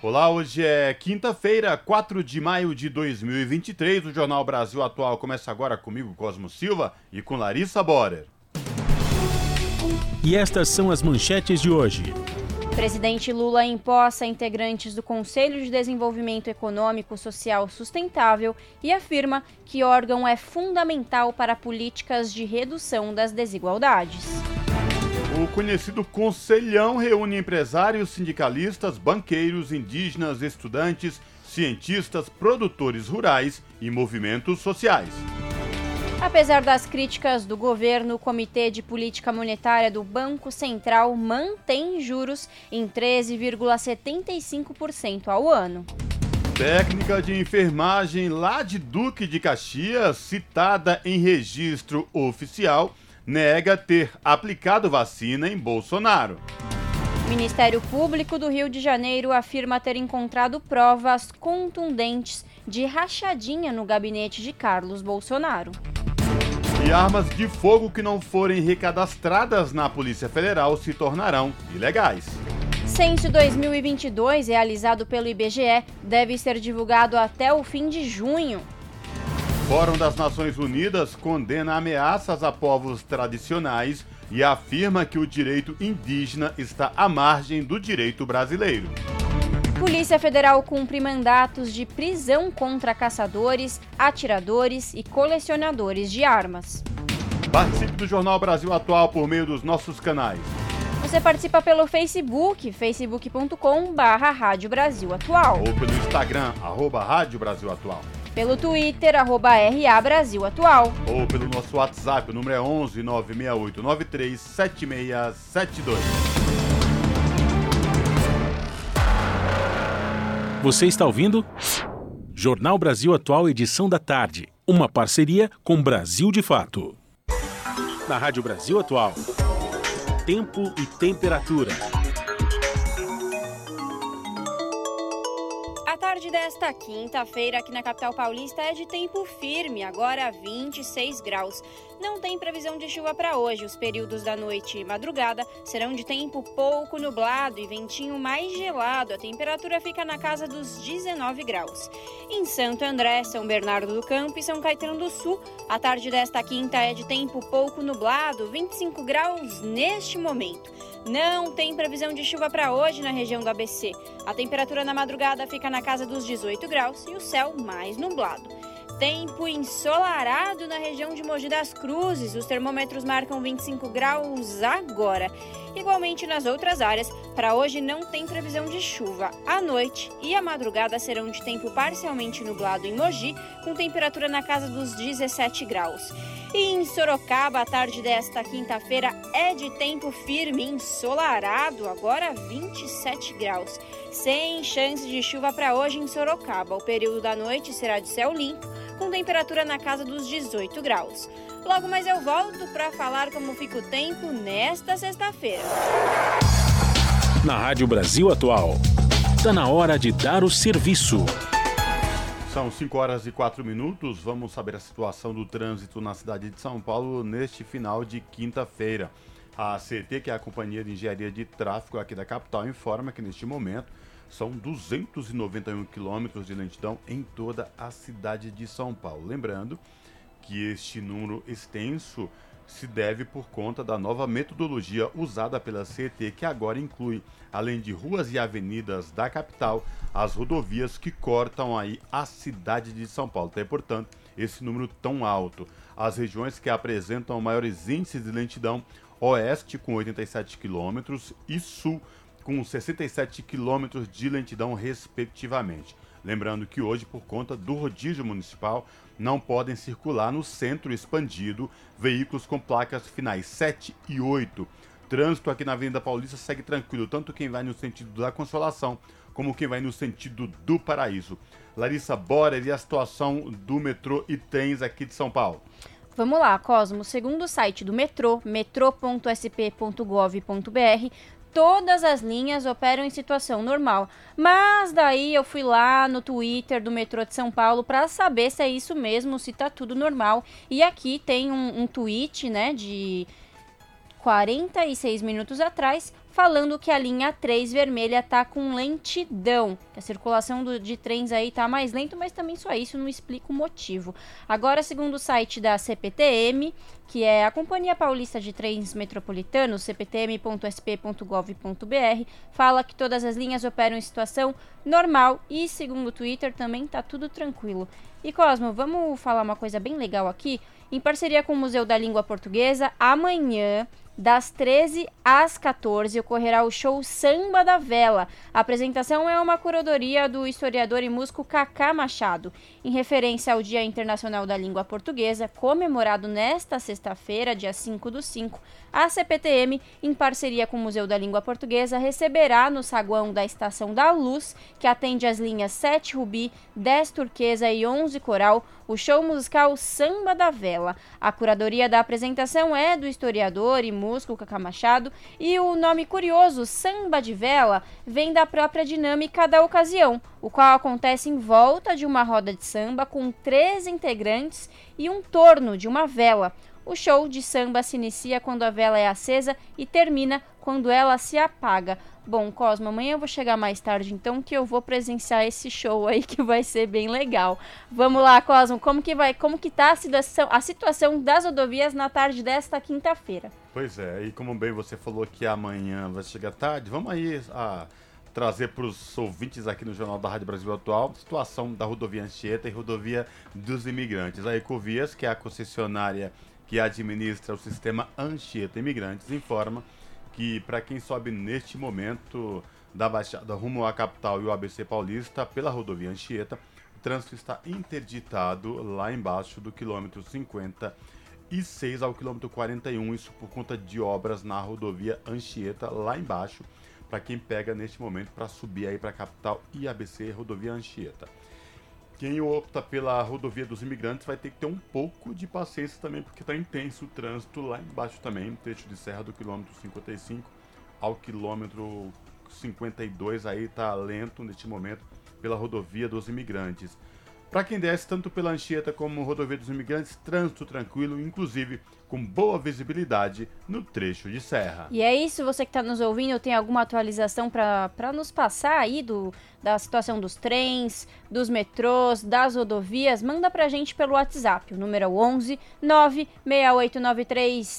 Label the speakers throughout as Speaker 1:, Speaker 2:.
Speaker 1: Olá, hoje é quinta-feira, 4 de maio de 2023. O Jornal Brasil Atual começa agora comigo, Cosmo Silva, e com Larissa Borer.
Speaker 2: E estas são as manchetes de hoje.
Speaker 3: Presidente Lula imposta integrantes do Conselho de Desenvolvimento Econômico Social Sustentável e afirma que órgão é fundamental para políticas de redução das desigualdades.
Speaker 1: O conhecido Conselhão reúne empresários, sindicalistas, banqueiros, indígenas, estudantes, cientistas, produtores rurais e movimentos sociais.
Speaker 3: Apesar das críticas do governo, o Comitê de Política Monetária do Banco Central mantém juros em 13,75% ao ano.
Speaker 1: Técnica de enfermagem lá de Duque de Caxias, citada em registro oficial, nega ter aplicado vacina em Bolsonaro.
Speaker 3: O Ministério Público do Rio de Janeiro afirma ter encontrado provas contundentes de rachadinha no gabinete de Carlos Bolsonaro.
Speaker 1: E armas de fogo que não forem recadastradas na Polícia Federal se tornarão ilegais.
Speaker 3: Censo 2022, realizado pelo IBGE, deve ser divulgado até o fim de junho.
Speaker 1: Fórum das Nações Unidas condena ameaças a povos tradicionais e afirma que o direito indígena está à margem do direito brasileiro.
Speaker 3: Polícia Federal cumpre mandatos de prisão contra caçadores, atiradores e colecionadores de armas.
Speaker 1: Participe do Jornal Brasil Atual por meio dos nossos canais.
Speaker 3: Você participa pelo Facebook, facebook.com barra.
Speaker 1: Ou pelo Instagram, arroba Rádio Brasil Atual
Speaker 3: pelo Twitter, arroba RA Brasil Atual.
Speaker 1: Ou pelo nosso WhatsApp, o número é 11 968 93 7672.
Speaker 2: Você está ouvindo? Jornal Brasil Atual, edição da tarde. Uma parceria com Brasil de Fato. Na Rádio Brasil Atual. Tempo e temperatura.
Speaker 3: Tarde desta quinta-feira aqui na capital paulista é de tempo firme, agora 26 graus. Não tem previsão de chuva para hoje. Os períodos da noite e madrugada serão de tempo pouco nublado e ventinho mais gelado. A temperatura fica na casa dos 19 graus. Em Santo André, São Bernardo do Campo e São Caetano do Sul, a tarde desta quinta é de tempo pouco nublado, 25 graus neste momento. Não tem previsão de chuva para hoje na região do ABC. A temperatura na madrugada fica na casa dos 18 graus e o céu mais nublado. Tempo ensolarado na região de Mogi das Cruzes. Os termômetros marcam 25 graus agora. Igualmente nas outras áreas, para hoje não tem previsão de chuva. A noite e a madrugada serão de tempo parcialmente nublado em Mogi, com temperatura na casa dos 17 graus. E em Sorocaba, a tarde desta quinta-feira é de tempo firme, ensolarado, agora 27 graus. Sem chance de chuva para hoje em Sorocaba. O período da noite será de céu limpo, com temperatura na casa dos 18 graus. Logo mais eu volto para falar como fica o tempo nesta sexta-feira.
Speaker 2: Na Rádio Brasil Atual, está na hora de dar o serviço.
Speaker 1: São 5 horas e 4 minutos. Vamos saber a situação do trânsito na cidade de São Paulo neste final de quinta-feira. A CT, que é a Companhia de Engenharia de Tráfego aqui da capital, informa que neste momento são 291 quilômetros de lentidão em toda a cidade de São Paulo. Lembrando que este número extenso se deve por conta da nova metodologia usada pela CET, que agora inclui, além de ruas e avenidas da capital, as rodovias que cortam aí a cidade de São Paulo. Tem, portanto, esse número tão alto. As regiões que apresentam maiores índices de lentidão, oeste com 87 quilômetros e sul com 67 quilômetros de lentidão, respectivamente. Lembrando que hoje, por conta do rodízio municipal, não podem circular no centro expandido veículos com placas finais 7 e 8. Trânsito aqui na Avenida Paulista segue tranquilo, tanto quem vai no sentido da Consolação como quem vai no sentido do paraíso. Larissa Borer e a situação do metrô e trens aqui de São Paulo.
Speaker 3: Vamos lá, Cosmo. Segundo o site do metrô, metrô.sp.gov.br, todas as linhas operam em situação normal. Mas daí eu fui lá no Twitter do metrô de São Paulo para saber se é isso mesmo, se tá tudo normal. E aqui tem um, um tweet, né, de 46 minutos atrás, falando que a linha 3 vermelha tá com lentidão, a circulação do, de trens aí tá mais lento, mas também só isso não explica o motivo. Agora, segundo o site da CPTM, que é a Companhia Paulista de Trens Metropolitanos, cptm.sp.gov.br, fala que todas as linhas operam em situação normal e, segundo o Twitter, também tá tudo tranquilo. E Cosmo, vamos falar uma coisa bem legal aqui? Em parceria com o Museu da Língua Portuguesa, amanhã das 13 às 14 ocorrerá o show Samba da Vela. A apresentação é uma curadoria do historiador e músico Cacá Machado, em referência ao Dia Internacional da Língua Portuguesa, comemorado nesta sexta-feira, dia 5 do 5. A CPTM, em parceria com o Museu da Língua Portuguesa, receberá no saguão da Estação da Luz, que atende as linhas 7 Rubi, 10 Turquesa e 11 Coral, o show musical Samba da Vela. A curadoria da apresentação é do historiador e músico Cacá Machado e o nome curioso Samba de Vela vem da própria dinâmica da ocasião, o qual acontece em volta de uma roda de samba com três integrantes e um torno de uma vela. O show de samba se inicia quando a vela é acesa e termina quando ela se apaga. Bom, Cosmo, amanhã eu vou chegar mais tarde, então que eu vou presenciar esse show aí que vai ser bem legal. Vamos lá, Cosmo, como que vai, como que tá a situação, a situação das rodovias na tarde desta quinta-feira?
Speaker 1: Pois é, e como bem você falou que amanhã vai chegar tarde, vamos aí a trazer para os ouvintes aqui no Jornal da Rádio Brasil Atual situação da rodovia Anchieta e rodovia dos imigrantes. A Ecovias, que é a concessionária que administra o sistema Anchieta Imigrantes, informa que para quem sobe neste momento da Baixada rumo à capital e o ABC Paulista pela rodovia Anchieta, o trânsito está interditado lá embaixo do quilômetro 56 ao quilômetro 41, isso por conta de obras na rodovia Anchieta lá embaixo, para quem pega neste momento para subir aí para a capital e ABC rodovia Anchieta. Quem opta pela rodovia dos imigrantes vai ter que ter um pouco de paciência também, porque está intenso o trânsito lá embaixo também, trecho de serra do quilômetro 55 ao quilômetro 52, aí está lento neste momento pela rodovia dos imigrantes. Para quem desce tanto pela Anchieta como rodovia dos imigrantes, trânsito tranquilo, inclusive com boa visibilidade no trecho de serra.
Speaker 3: E é isso, você que está nos ouvindo, tem alguma atualização para nos passar aí do, da situação dos trens, dos metrôs, das rodovias? Manda para a gente pelo WhatsApp, o número é 11 96893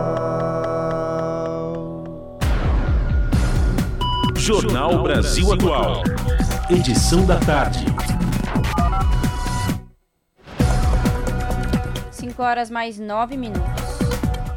Speaker 2: Jornal Brasil Atual. Edição da tarde.
Speaker 3: 5 horas mais 9 minutos.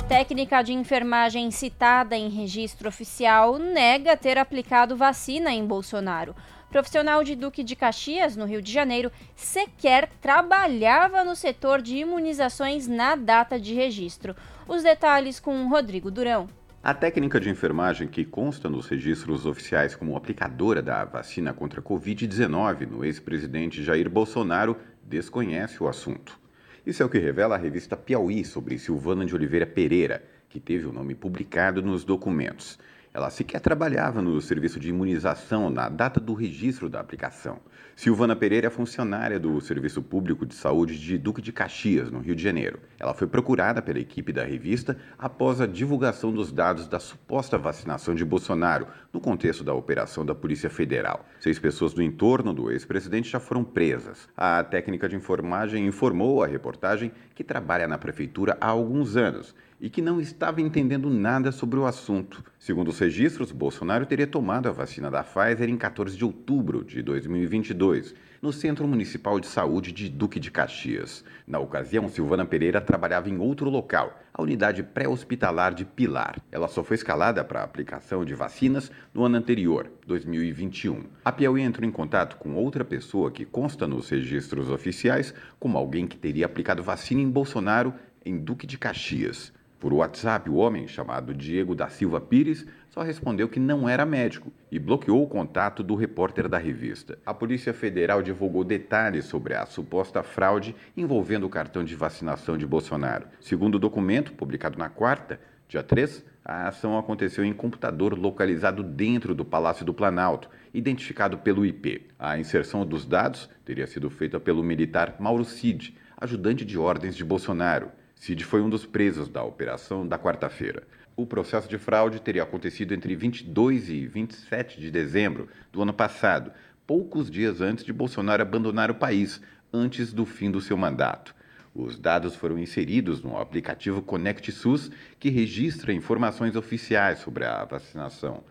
Speaker 3: Técnica de enfermagem citada em registro oficial nega ter aplicado vacina em Bolsonaro. Profissional de Duque de Caxias, no Rio de Janeiro, sequer trabalhava no setor de imunizações na data de registro. Os detalhes com Rodrigo Durão.
Speaker 4: A técnica de enfermagem que consta nos registros oficiais como aplicadora da vacina contra a Covid-19 no ex-presidente Jair Bolsonaro desconhece o assunto. Isso é o que revela a revista Piauí sobre Silvana de Oliveira Pereira, que teve o nome publicado nos documentos. Ela sequer trabalhava no serviço de imunização na data do registro da aplicação. Silvana Pereira é funcionária do Serviço Público de Saúde de Duque de Caxias, no Rio de Janeiro. Ela foi procurada pela equipe da revista após a divulgação dos dados da suposta vacinação de Bolsonaro, no contexto da operação da Polícia Federal. Seis pessoas do entorno do ex-presidente já foram presas. A técnica de enfermagem informou à reportagem que trabalha na prefeitura há alguns anos e que não estava entendendo nada sobre o assunto. Segundo os registros, Bolsonaro teria tomado a vacina da Pfizer em 14 de outubro de 2022 no Centro Municipal de Saúde de Duque de Caxias. Na ocasião, Silvana Pereira trabalhava em outro local, a unidade pré-hospitalar de Pilar. Ela só foi escalada para a aplicação de vacinas no ano anterior, 2021. A Piauí entrou em contato com outra pessoa que consta nos registros oficiais como alguém que teria aplicado vacina em Bolsonaro em Duque de Caxias. Por WhatsApp, o homem, chamado Diego da Silva Pires, só respondeu que não era médico e bloqueou o contato do repórter da revista. A Polícia Federal divulgou detalhes sobre a suposta fraude envolvendo o cartão de vacinação de Bolsonaro. Segundo o documento, publicado na quarta, dia 3, a ação aconteceu em computador localizado dentro do Palácio do Planalto, identificado pelo IP. A inserção dos dados teria sido feita pelo militar Mauro Cid, ajudante de ordens de Bolsonaro. Cid foi um dos presos da operação da quarta-feira. O processo de fraude teria acontecido entre 22 e 27 de dezembro do ano passado, poucos dias antes de Bolsonaro abandonar o país, antes do fim do seu mandato. Os dados foram inseridos no aplicativo Conect SUS, que registra informações oficiais sobre a vacinação.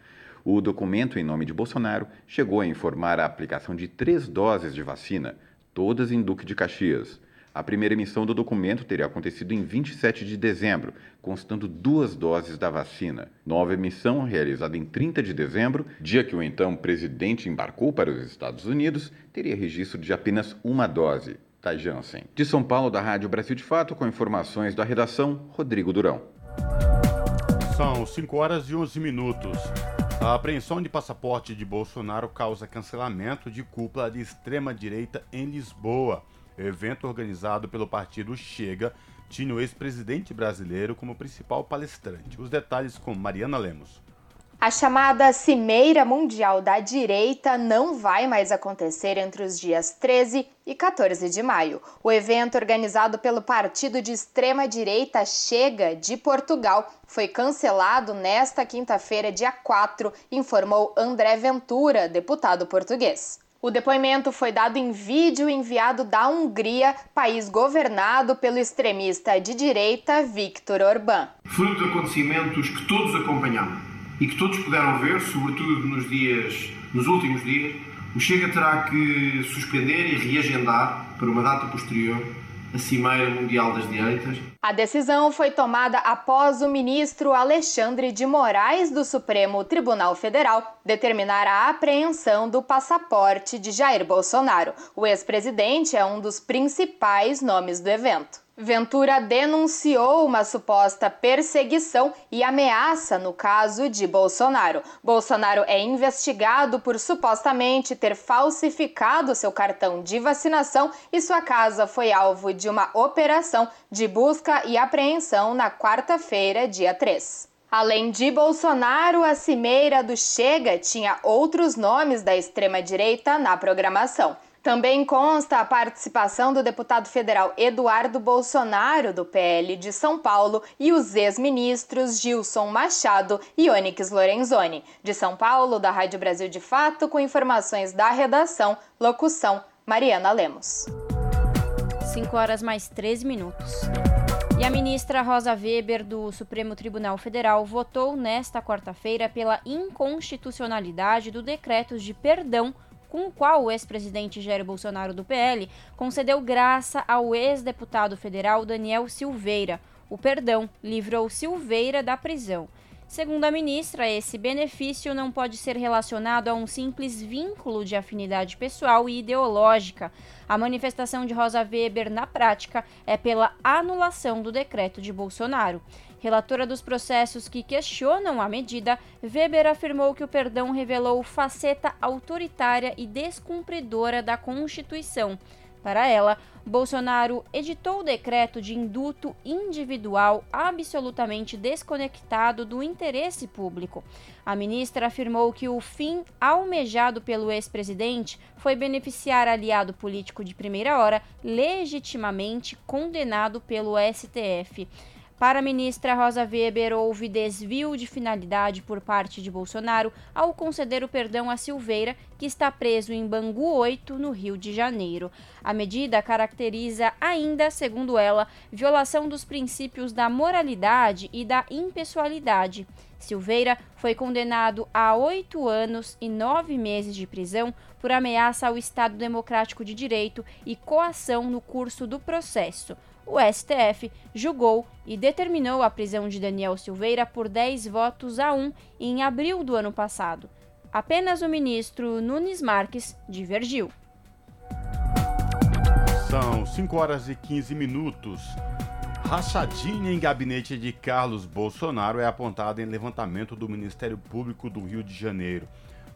Speaker 4: O documento em nome de Bolsonaro chegou a informar a aplicação de três doses de vacina, todas em Duque de Caxias. A primeira emissão do documento teria acontecido em 27 de dezembro, constando duas doses da vacina. Nova emissão, realizada em 30 de dezembro, dia que o então presidente embarcou para os Estados Unidos, teria registro de apenas uma dose. Da Janssen. De São Paulo, da Rádio Brasil de Fato, com informações da redação, Rodrigo Durão.
Speaker 1: São 5 horas e 11 minutos. A apreensão de passaporte de Bolsonaro causa cancelamento de cúpula de extrema-direita em Lisboa evento organizado pelo partido Chega tinha o ex-presidente brasileiro como principal palestrante. Os detalhes com Mariana Lemos.
Speaker 5: A chamada Cimeira Mundial da Direita não vai mais acontecer entre os dias 13 e 14 de maio. O evento, organizado pelo partido de extrema-direita Chega de Portugal, foi cancelado nesta quinta-feira, dia 4, informou André Ventura, deputado português. O depoimento foi dado em vídeo enviado da Hungria, país governado pelo extremista de direita Viktor Orbán.
Speaker 6: Fruto de acontecimentos que todos acompanhamos e que todos puderam ver, sobretudo nos dias, nos últimos dias, o Chega terá que suspender e reagendar para uma data posterior a Cimeira Mundial das Direitas.
Speaker 5: A decisão foi tomada após o ministro Alexandre de Moraes do Supremo Tribunal Federal determinar a apreensão do passaporte de Jair Bolsonaro. O ex-presidente é um dos principais nomes do evento. Ventura denunciou uma suposta perseguição e ameaça no caso de Bolsonaro. Bolsonaro é investigado por supostamente ter falsificado seu cartão de vacinação e sua casa foi alvo de uma operação de busca e apreensão na quarta-feira, dia 3. Além de Bolsonaro, a cimeira do Chega tinha outros nomes da extrema-direita na programação. Também consta a participação do deputado federal Eduardo Bolsonaro, do PL de São Paulo, e os ex-ministros Gilson Machado e Onyx Lorenzoni. De São Paulo, da Rádio Brasil de Fato, com informações da redação, locução Mariana Lemos.
Speaker 3: 5 horas mais 13 minutos. E a ministra Rosa Weber, do Supremo Tribunal Federal, votou nesta quarta-feira pela inconstitucionalidade do decreto de perdão com o qual o ex-presidente Jair Bolsonaro do PL concedeu graça ao ex-deputado federal Daniel Silveira. O perdão livrou Silveira da prisão. Segundo a ministra, esse benefício não pode ser relacionado a um simples vínculo de afinidade pessoal e ideológica. A manifestação de Rosa Weber, na prática, é pela anulação do decreto de Bolsonaro. Relatora dos processos que questionam a medida, Weber afirmou que o perdão revelou faceta autoritária e descumpridora da Constituição. Para ela, Bolsonaro editou o decreto de induto individual absolutamente desconectado do interesse público. A ministra afirmou que o fim almejado pelo ex-presidente foi beneficiar aliado político de primeira hora, legitimamente condenado pelo STF. Para a ministra Rosa Weber, houve desvio de finalidade por parte de Bolsonaro ao conceder o perdão a Silveira, que está preso em Bangu 8, no Rio de Janeiro. A medida caracteriza ainda, segundo ela, violação dos princípios da moralidade e da impessoalidade. Silveira foi condenado a oito anos e nove meses de prisão por ameaça ao Estado Democrático de Direito e coação no curso do processo o STF julgou e determinou a prisão de Daniel Silveira por 10 votos a 1 em abril do ano passado. Apenas o ministro Nunes Marques divergiu.
Speaker 1: São 5 horas e 15 minutos. Rachadinha em gabinete de Carlos Bolsonaro é apontada em levantamento do Ministério Público do Rio de Janeiro.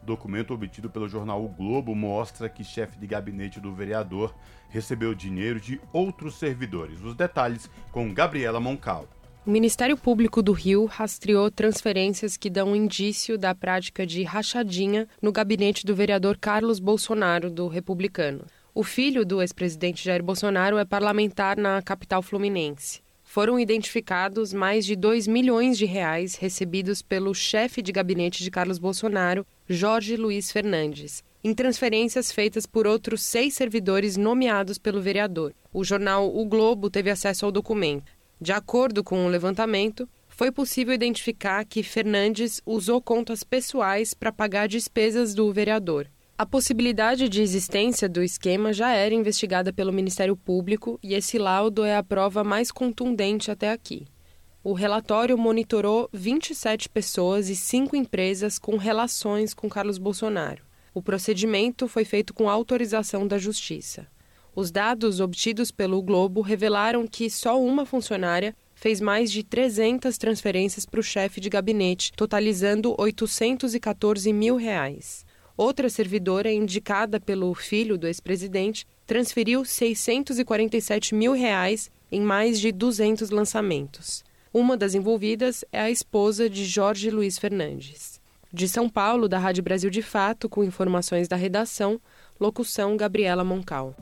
Speaker 1: Documento obtido pelo jornal O Globo mostra que chefe de gabinete do vereador recebeu dinheiro de outros servidores. Os detalhes com Gabriela Moncal.
Speaker 7: O Ministério Público do Rio rastreou transferências que dão indício da prática de rachadinha no gabinete do vereador Carlos Bolsonaro, do Republicano. O filho do ex-presidente Jair Bolsonaro é parlamentar na capital fluminense foram identificados mais de 2 milhões de reais recebidos pelo chefe de gabinete de Carlos Bolsonaro, Jorge Luiz Fernandes, em transferências feitas por outros seis servidores nomeados pelo vereador. O jornal O Globo teve acesso ao documento. De acordo com o levantamento, foi possível identificar que Fernandes usou contas pessoais para pagar despesas do vereador. A possibilidade de existência do esquema já era investigada pelo Ministério Público e esse laudo é a prova mais contundente até aqui. O relatório monitorou 27 pessoas e 5 empresas com relações com Carlos Bolsonaro. O procedimento foi feito com autorização da Justiça. Os dados obtidos pelo Globo revelaram que só uma funcionária fez mais de 300 transferências para o chefe de gabinete, totalizando 814 mil reais. Outra servidora, indicada pelo filho do ex-presidente, transferiu 647 mil reais em mais de 200 lançamentos. Uma das envolvidas é a esposa de Jorge Luiz Fernandes. De São Paulo, da Rádio Brasil de Fato, com informações da redação, locução Gabriela Moncal.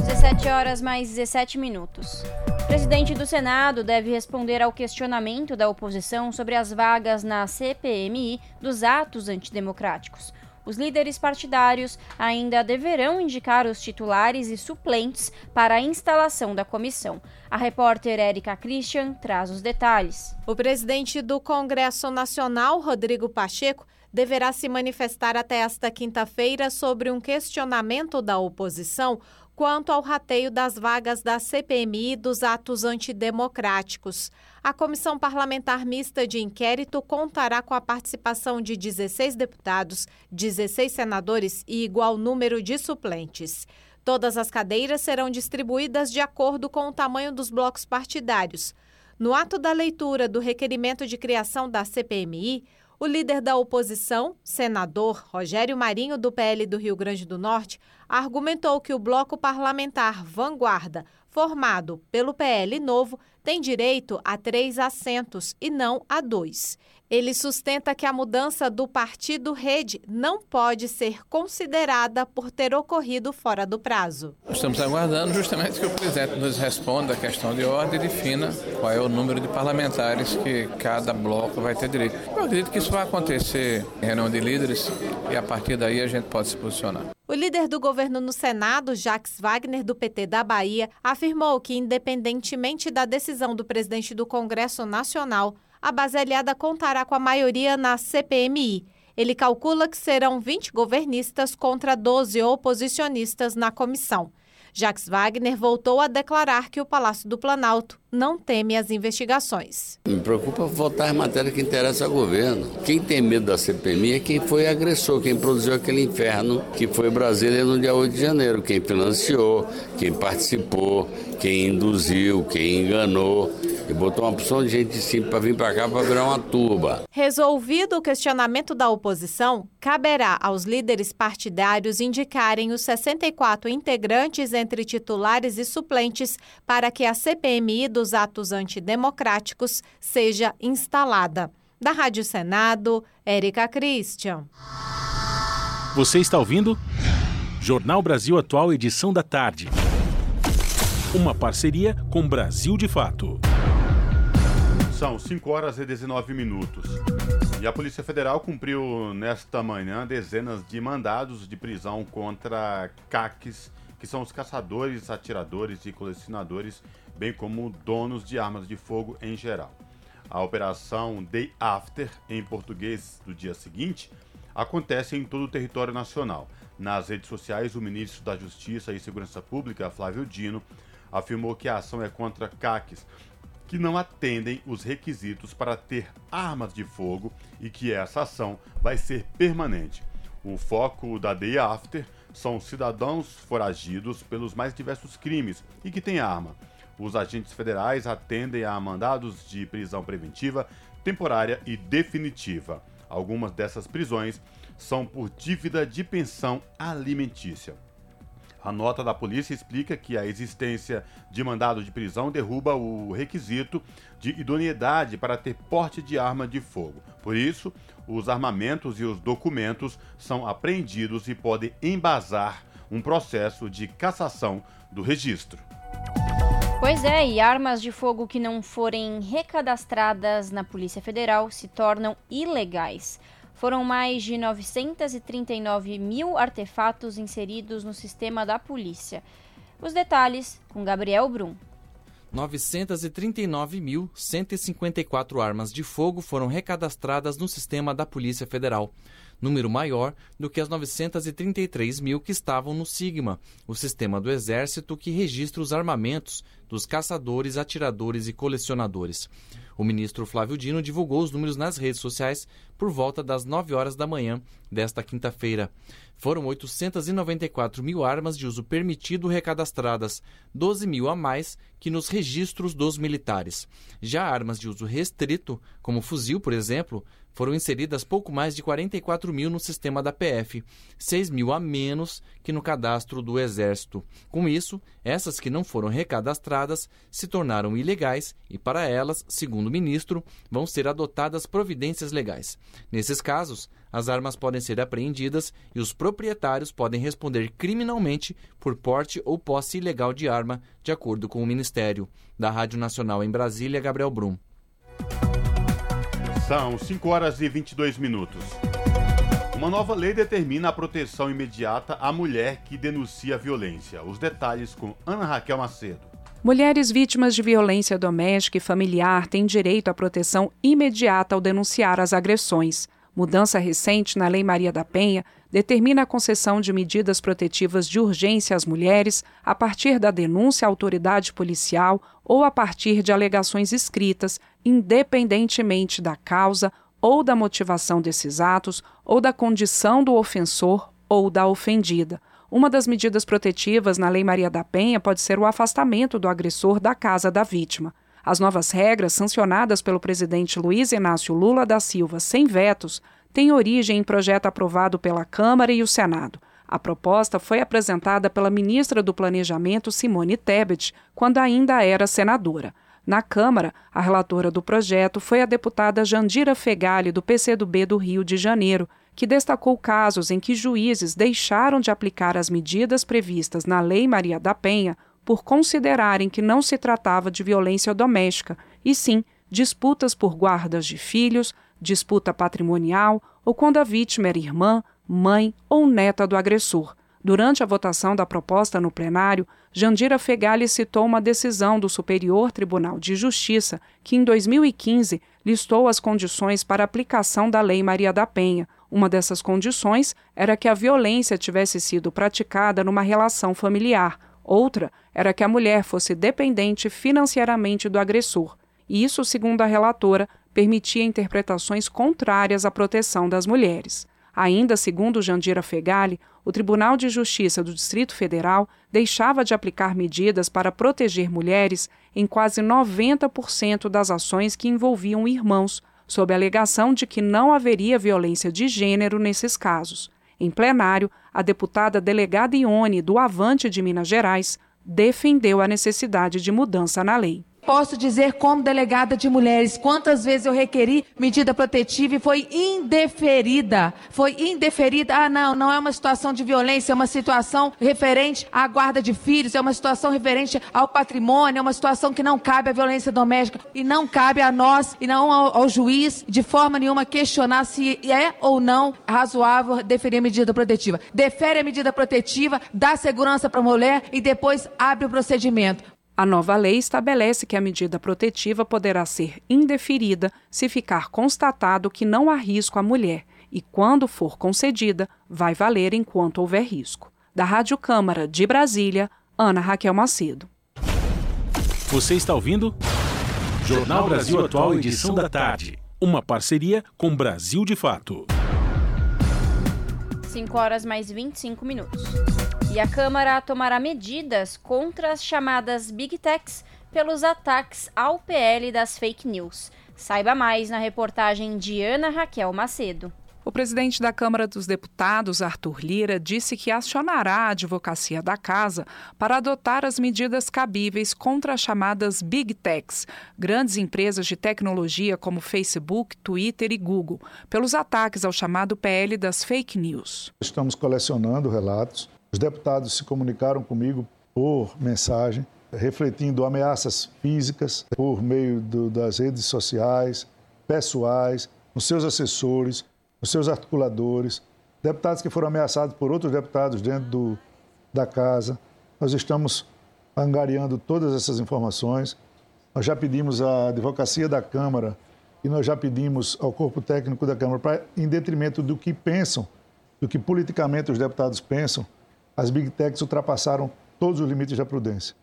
Speaker 3: 17 horas mais 17 minutos. O presidente do Senado deve responder ao questionamento da oposição sobre as vagas na CPMI dos atos antidemocráticos. Os líderes partidários ainda deverão indicar os titulares e suplentes para a instalação da comissão. A repórter Érica Christian traz os detalhes.
Speaker 8: O presidente do Congresso Nacional, Rodrigo Pacheco, deverá se manifestar até esta quinta-feira sobre um questionamento da oposição quanto ao rateio das vagas da CPMI dos atos antidemocráticos. A Comissão Parlamentar Mista de Inquérito contará com a participação de 16 deputados, 16 senadores e igual número de suplentes. Todas as cadeiras serão distribuídas de acordo com o tamanho dos blocos partidários. No ato da leitura do requerimento de criação da CPMI, o líder da oposição, senador Rogério Marinho, do PL do Rio Grande do Norte, argumentou que o bloco parlamentar Vanguarda, formado pelo PL Novo, tem direito a três assentos e não a dois. Ele sustenta que a mudança do partido rede não pode ser considerada por ter ocorrido fora do prazo.
Speaker 9: Estamos aguardando justamente que o presidente nos responda a questão de ordem e defina qual é o número de parlamentares que cada bloco vai ter direito. Eu acredito que isso vai acontecer em reunião de líderes e a partir daí a gente pode se posicionar.
Speaker 8: O líder do governo no Senado, Jacques Wagner, do PT da Bahia, afirmou que, independentemente da decisão do presidente do Congresso Nacional, a base aliada contará com a maioria na CPMI. Ele calcula que serão 20 governistas contra 12 oposicionistas na comissão. Jacques Wagner voltou a declarar que o Palácio do Planalto não teme as investigações.
Speaker 10: Me preocupa votar em matéria que interessa ao governo. Quem tem medo da CPMI é quem foi agressor, quem produziu aquele inferno que foi Brasília no dia 8 de janeiro, quem financiou, quem participou, quem induziu, quem enganou e botou uma opção de gente simples para vir para cá para virar uma turba.
Speaker 8: Resolvido o questionamento da oposição, caberá aos líderes partidários indicarem os 64 integrantes entre titulares e suplentes para que a CPMI dos atos antidemocráticos seja instalada. Da Rádio Senado, Érica Christian.
Speaker 2: Você está ouvindo? Jornal Brasil Atual, edição da tarde. Uma parceria com Brasil de Fato.
Speaker 1: São 5 horas e 19 minutos. E a Polícia Federal cumpriu nesta manhã dezenas de mandados de prisão contra CACs, que são os caçadores, atiradores e colecionadores, bem como donos de armas de fogo em geral. A operação Day After, em português do dia seguinte, acontece em todo o território nacional. Nas redes sociais, o ministro da Justiça e Segurança Pública, Flávio Dino, afirmou que a ação é contra CACs que não atendem os requisitos para ter armas de fogo e que essa ação vai ser permanente. O foco da Day After são cidadãos foragidos pelos mais diversos crimes e que têm arma. Os agentes federais atendem a mandados de prisão preventiva, temporária e definitiva. Algumas dessas prisões são por dívida de pensão alimentícia. A nota da polícia explica que a existência de mandado de prisão derruba o requisito de idoneidade para ter porte de arma de fogo. Por isso, os armamentos e os documentos são apreendidos e podem embasar um processo de cassação do registro.
Speaker 3: Pois é, e armas de fogo que não forem recadastradas na Polícia Federal se tornam ilegais. Foram mais de 939 mil artefatos inseridos no sistema da polícia. Os detalhes com Gabriel Brum.
Speaker 11: 939.154 armas de fogo foram recadastradas no sistema da Polícia Federal, número maior do que as 933 mil que estavam no Sigma, o sistema do Exército que registra os armamentos dos caçadores, atiradores e colecionadores. O ministro Flávio Dino divulgou os números nas redes sociais por volta das 9 horas da manhã desta quinta-feira. Foram 894 mil armas de uso permitido recadastradas, 12 mil a mais que nos registros dos militares. Já armas de uso restrito, como fuzil, por exemplo, foram inseridas pouco mais de 44 mil no sistema da PF, 6 mil a menos que no cadastro do Exército. Com isso, essas que não foram recadastradas se tornaram ilegais e, para elas, segundo o ministro, vão ser adotadas providências legais. Nesses casos, as armas podem ser apreendidas e os proprietários podem responder criminalmente por porte ou posse ilegal de arma, de acordo com o Ministério. Da Rádio Nacional em Brasília, Gabriel Brum.
Speaker 1: São 5 horas e 22 minutos. Uma nova lei determina a proteção imediata à mulher que denuncia violência. Os detalhes com Ana Raquel Macedo.
Speaker 12: Mulheres vítimas de violência doméstica e familiar têm direito à proteção imediata ao denunciar as agressões. Mudança recente na Lei Maria da Penha determina a concessão de medidas protetivas de urgência às mulheres a partir da denúncia à autoridade policial ou a partir de alegações escritas, independentemente da causa ou da motivação desses atos ou da condição do ofensor ou da ofendida. Uma das medidas protetivas na Lei Maria da Penha pode ser o afastamento do agressor da casa da vítima. As novas regras, sancionadas pelo presidente Luiz Inácio Lula da Silva sem vetos, têm origem em projeto aprovado pela Câmara e o Senado. A proposta foi apresentada pela ministra do Planejamento, Simone Tebet, quando ainda era senadora. Na Câmara, a relatora do projeto foi a deputada Jandira Fegali, do PCdoB do Rio de Janeiro, que destacou casos em que juízes deixaram de aplicar as medidas previstas na Lei Maria da Penha por considerarem que não se tratava de violência doméstica, e sim disputas por guardas de filhos, disputa patrimonial ou quando a vítima era irmã, mãe ou neta do agressor. Durante a votação da proposta no plenário, Jandira Fegali citou uma decisão do Superior Tribunal de Justiça que, em 2015, listou as condições para aplicação da Lei Maria da Penha. Uma dessas condições era que a violência tivesse sido praticada numa relação familiar, Outra era que a mulher fosse dependente financeiramente do agressor. E isso, segundo a relatora, permitia interpretações contrárias à proteção das mulheres. Ainda segundo Jandira Fegali, o Tribunal de Justiça do Distrito Federal deixava de aplicar medidas para proteger mulheres em quase 90% das ações que envolviam irmãos, sob a alegação de que não haveria violência de gênero nesses casos. Em plenário, a deputada delegada Ione, do Avante de Minas Gerais, defendeu a necessidade de mudança na lei.
Speaker 13: Posso dizer, como delegada de mulheres, quantas vezes eu requeri medida protetiva e foi indeferida. Foi indeferida. Ah, não, não é uma situação de violência, é uma situação referente à guarda de filhos, é uma situação referente ao patrimônio, é uma situação que não cabe à violência doméstica e não cabe a nós e não ao, ao juiz, de forma nenhuma, questionar se é ou não razoável deferir medida protetiva. Defere a medida protetiva, dá segurança para a mulher e depois abre o procedimento.
Speaker 12: A nova lei estabelece que a medida protetiva poderá ser indeferida se ficar constatado que não há risco à mulher e, quando for concedida, vai valer enquanto houver risco. Da Rádio Câmara de Brasília, Ana Raquel Macedo.
Speaker 2: Você está ouvindo? Jornal Brasil Atual, edição da tarde. Uma parceria com Brasil de Fato.
Speaker 3: 5 horas mais 25 minutos. E a Câmara tomará medidas contra as chamadas Big Techs pelos ataques ao PL das fake news. Saiba mais na reportagem de Ana Raquel Macedo.
Speaker 12: O presidente da Câmara dos Deputados, Arthur Lira, disse que acionará a advocacia da casa para adotar as medidas cabíveis contra as chamadas Big Techs, grandes empresas de tecnologia como Facebook, Twitter e Google, pelos ataques ao chamado PL das fake news.
Speaker 14: Estamos colecionando relatos. Os deputados se comunicaram comigo por mensagem, refletindo ameaças físicas por meio do, das redes sociais, pessoais, nos seus assessores os seus articuladores, deputados que foram ameaçados por outros deputados dentro do, da casa. Nós estamos angariando todas essas informações. Nós já pedimos à advocacia da Câmara e nós já pedimos ao corpo técnico da Câmara, para, em detrimento do que pensam, do que politicamente os deputados pensam, as big techs ultrapassaram todos os limites da prudência.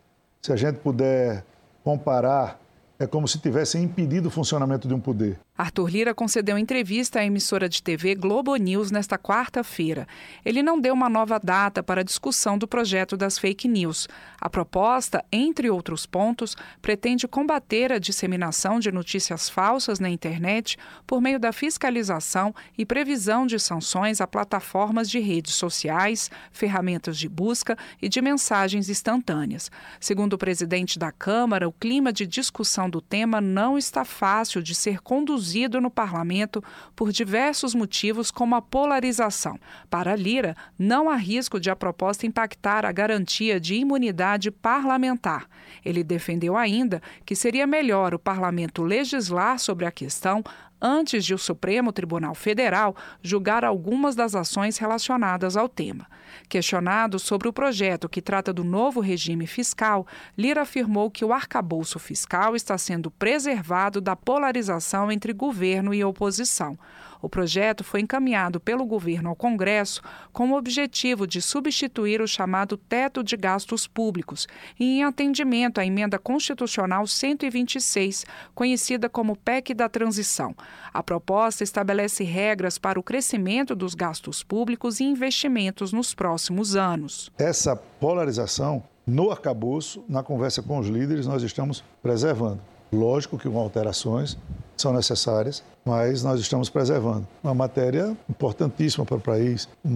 Speaker 14: Se a gente puder comparar, é como se tivessem impedido o funcionamento de um poder.
Speaker 12: Arthur Lira concedeu entrevista à emissora de TV Globo News nesta quarta-feira. Ele não deu uma nova data para a discussão do projeto das fake news. A proposta, entre outros pontos, pretende combater a disseminação de notícias falsas na internet por meio da fiscalização e previsão de sanções a plataformas de redes sociais, ferramentas de busca e de mensagens instantâneas. Segundo o presidente da Câmara, o clima de discussão do tema não está fácil de ser conduzido reduzido no parlamento por diversos motivos, como a polarização. Para Lira, não há risco de a proposta impactar a garantia de imunidade parlamentar. Ele defendeu ainda que seria melhor o parlamento legislar sobre a questão antes de o Supremo Tribunal Federal julgar algumas das ações relacionadas ao tema. Questionado sobre o projeto que trata do novo regime fiscal, Lira afirmou que o arcabouço fiscal está sendo preservado da polarização entre governo e oposição. O projeto foi encaminhado pelo governo ao Congresso com o objetivo de substituir o chamado teto de gastos públicos e em atendimento à emenda constitucional 126, conhecida como PEC da transição. A proposta estabelece regras para o crescimento dos gastos públicos e investimentos nos próximos anos.
Speaker 14: Essa polarização no arcabouço, na conversa com os líderes, nós estamos preservando. Lógico que com alterações são necessárias, mas nós estamos preservando. Uma matéria importantíssima para o país. O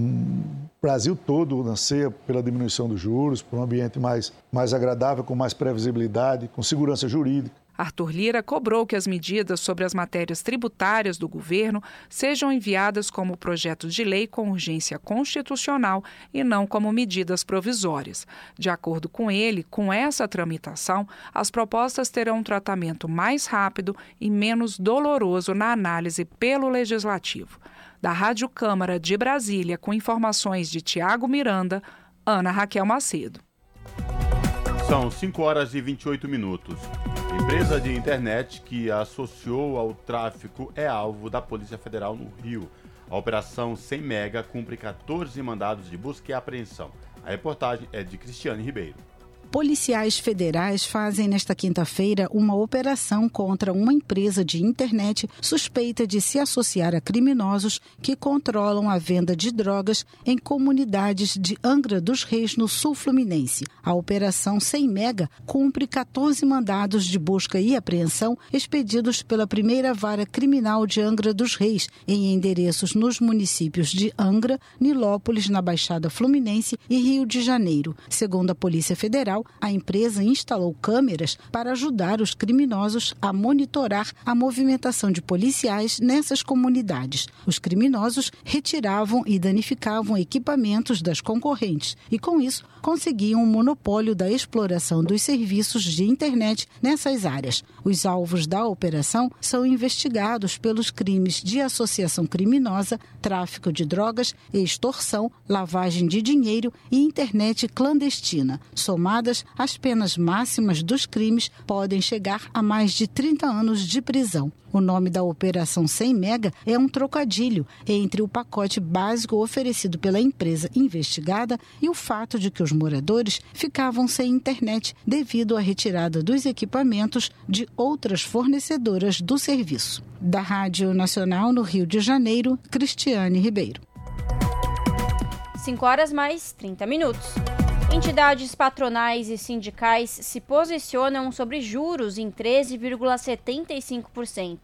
Speaker 14: Brasil todo nascer pela diminuição dos juros, por um ambiente mais, mais agradável, com mais previsibilidade, com segurança jurídica.
Speaker 12: Arthur Lira cobrou que as medidas sobre as matérias tributárias do governo sejam enviadas como projeto de lei com urgência constitucional e não como medidas provisórias. De acordo com ele, com essa tramitação, as propostas terão um tratamento mais rápido e menos doloroso na análise pelo legislativo. Da Rádio Câmara de Brasília, com informações de Tiago Miranda, Ana Raquel Macedo.
Speaker 1: São 5 horas e 28 minutos. Empresa de internet que associou ao tráfico é alvo da Polícia Federal no Rio. A operação 100 Mega cumpre 14 mandados de busca e apreensão. A reportagem é de Cristiane Ribeiro
Speaker 15: policiais federais fazem nesta quinta-feira uma operação contra uma empresa de internet suspeita de se associar a criminosos que controlam a venda de drogas em comunidades de Angra dos Reis, no sul fluminense. A operação 100 Mega cumpre 14 mandados de busca e apreensão expedidos pela primeira vara criminal de Angra dos Reis, em endereços nos municípios de Angra, Nilópolis, na Baixada Fluminense e Rio de Janeiro. Segundo a Polícia Federal,
Speaker 16: A empresa instalou câmeras para ajudar os criminosos a monitorar a movimentação de policiais nessas comunidades. Os criminosos retiravam e danificavam equipamentos das concorrentes e, com isso, conseguiam um monopólio da exploração dos serviços de internet nessas áreas. Os alvos da operação são investigados pelos crimes de associação criminosa, tráfico de drogas, extorsão, lavagem de dinheiro e internet clandestina. Somadas, as penas máximas dos crimes podem chegar a mais de 30 anos de prisão. O nome da operação 100 mega é um trocadilho entre o pacote básico oferecido pela empresa investigada e o fato de que os moradores ficavam sem internet devido à retirada dos equipamentos de outras fornecedoras do serviço. Da Rádio Nacional no Rio de Janeiro, Cristiane Ribeiro.
Speaker 3: 5 horas mais 30 minutos. Entidades patronais e sindicais se posicionam sobre juros em 13,75%.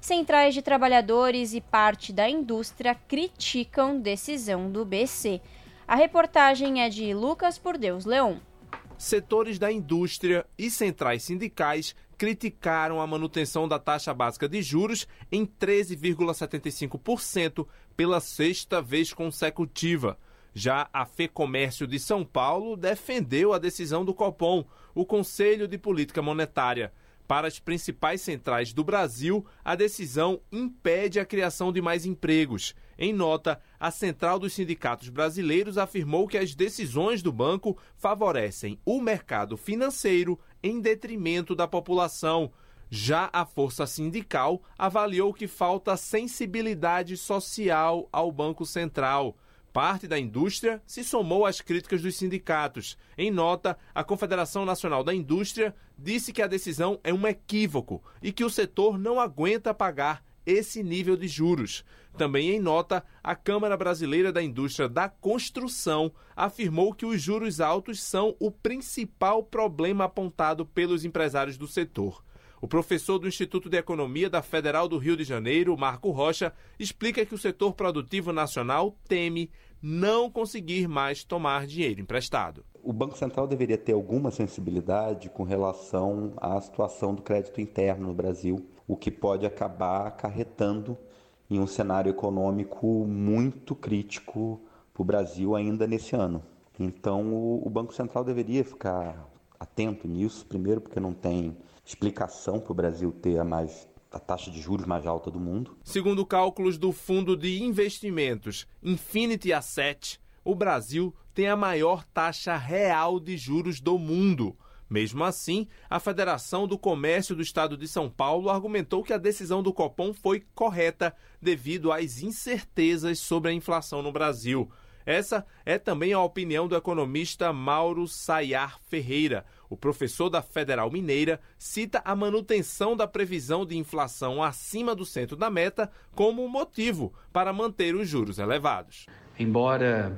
Speaker 3: Centrais de trabalhadores e parte da indústria criticam decisão do BC. A reportagem é de Lucas Por Deus Leão.
Speaker 17: Setores da indústria e centrais sindicais criticaram a manutenção da taxa básica de juros em 13,75% pela sexta vez consecutiva. Já a FEComércio de São Paulo defendeu a decisão do Copom, o Conselho de Política Monetária. Para as principais centrais do Brasil, a decisão impede a criação de mais empregos. Em nota, a Central dos Sindicatos Brasileiros afirmou que as decisões do banco favorecem o mercado financeiro em detrimento da população. Já a Força Sindical avaliou que falta sensibilidade social ao Banco Central. Parte da indústria se somou às críticas dos sindicatos. Em nota, a Confederação Nacional da Indústria disse que a decisão é um equívoco e que o setor não aguenta pagar esse nível de juros. Também em nota, a Câmara Brasileira da Indústria da Construção afirmou que os juros altos são o principal problema apontado pelos empresários do setor. O professor do Instituto de Economia da Federal do Rio de Janeiro, Marco Rocha, explica que o setor produtivo nacional teme não conseguir mais tomar dinheiro emprestado.
Speaker 18: O Banco Central deveria ter alguma sensibilidade com relação à situação do crédito interno no Brasil, o que pode acabar acarretando em um cenário econômico muito crítico para o Brasil ainda nesse ano. Então, o Banco Central deveria ficar atento nisso, primeiro porque não tem explicação para o Brasil ter a mais a taxa de juros mais alta do mundo.
Speaker 17: Segundo cálculos do Fundo de Investimentos Infinity Asset, o Brasil tem a maior taxa real de juros do mundo. Mesmo assim, a Federação do Comércio do Estado de São Paulo argumentou que a decisão do Copom foi correta devido às incertezas sobre a inflação no Brasil. Essa é também a opinião do economista Mauro Sayar Ferreira, o professor da Federal Mineira cita a manutenção da previsão de inflação acima do centro da meta como motivo para manter os juros elevados.
Speaker 19: Embora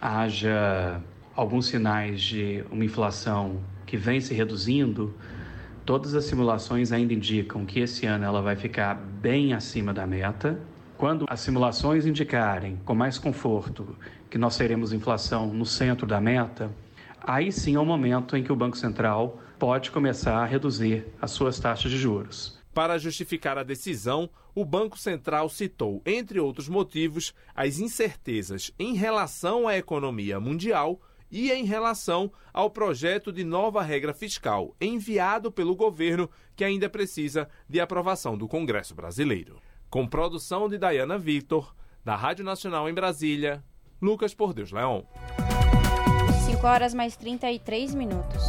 Speaker 19: haja alguns sinais de uma inflação que vem se reduzindo, todas as simulações ainda indicam que esse ano ela vai ficar bem acima da meta. Quando as simulações indicarem com mais conforto que nós teremos inflação no centro da meta, aí sim é o momento em que o Banco Central pode começar a reduzir as suas taxas de juros.
Speaker 17: Para justificar a decisão, o Banco Central citou, entre outros motivos, as incertezas em relação à economia mundial e em relação ao projeto de nova regra fiscal enviado pelo governo, que ainda precisa de aprovação do Congresso brasileiro. Com produção de Dayana Victor, da Rádio Nacional em Brasília, Lucas Por Deus Leão.
Speaker 3: 5 horas mais 33 minutos.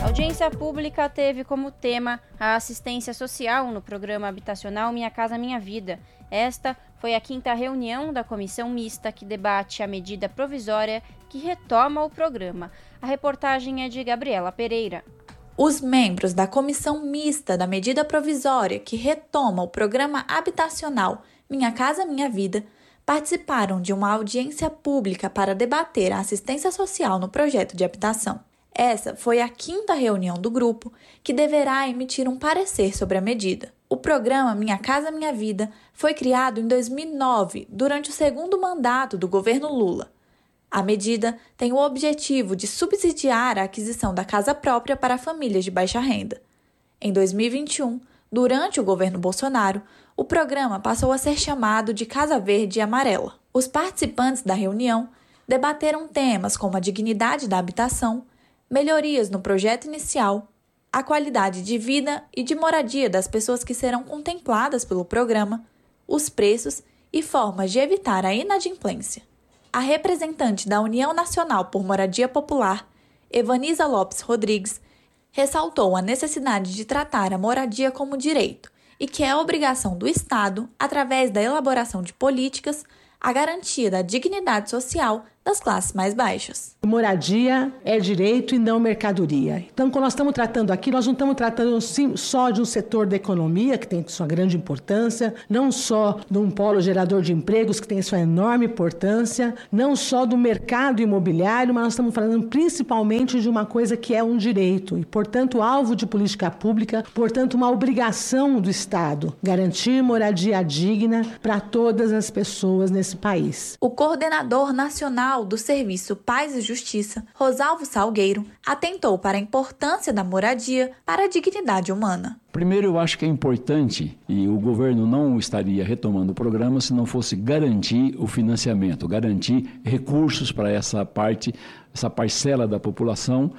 Speaker 3: A audiência pública teve como tema a assistência social no programa habitacional Minha Casa Minha Vida. Esta foi a quinta reunião da comissão mista que debate a medida provisória que retoma o programa. A reportagem é de Gabriela Pereira.
Speaker 20: Os membros da comissão mista da medida provisória que retoma o programa habitacional Minha Casa Minha Vida participaram de uma audiência pública para debater a assistência social no projeto de habitação. Essa foi a quinta reunião do grupo, que deverá emitir um parecer sobre a medida. O programa Minha Casa Minha Vida foi criado em 2009, durante o segundo mandato do governo Lula. A medida tem o objetivo de subsidiar a aquisição da casa própria para famílias de baixa renda. Em 2021, durante o governo Bolsonaro, o programa passou a ser chamado de Casa Verde e Amarela. Os participantes da reunião debateram temas como a dignidade da habitação, melhorias no projeto inicial, a qualidade de vida e de moradia das pessoas que serão contempladas pelo programa, os preços e formas de evitar a inadimplência. A representante da União Nacional por Moradia Popular, Evaniza Lopes Rodrigues, ressaltou a necessidade de tratar a moradia como direito e que é obrigação do Estado, através da elaboração de políticas, a garantia da dignidade social das classes mais baixas.
Speaker 21: Moradia é direito e não mercadoria. Então, quando nós estamos tratando aqui, nós não estamos tratando sim, só de um setor da economia, que tem sua grande importância, não só de um polo gerador de empregos, que tem sua enorme importância, não só do mercado imobiliário, mas nós estamos falando principalmente de uma coisa que é um direito e, portanto, alvo de política pública, portanto, uma obrigação do Estado garantir moradia digna para todas as pessoas nesse país.
Speaker 20: O coordenador nacional do Serviço Paz e Justiça, Rosalvo Salgueiro, atentou para a importância da moradia para a dignidade humana.
Speaker 22: Primeiro, eu acho que é importante, e o governo não estaria retomando o programa se não fosse garantir o financiamento, garantir recursos para essa parte, essa parcela da população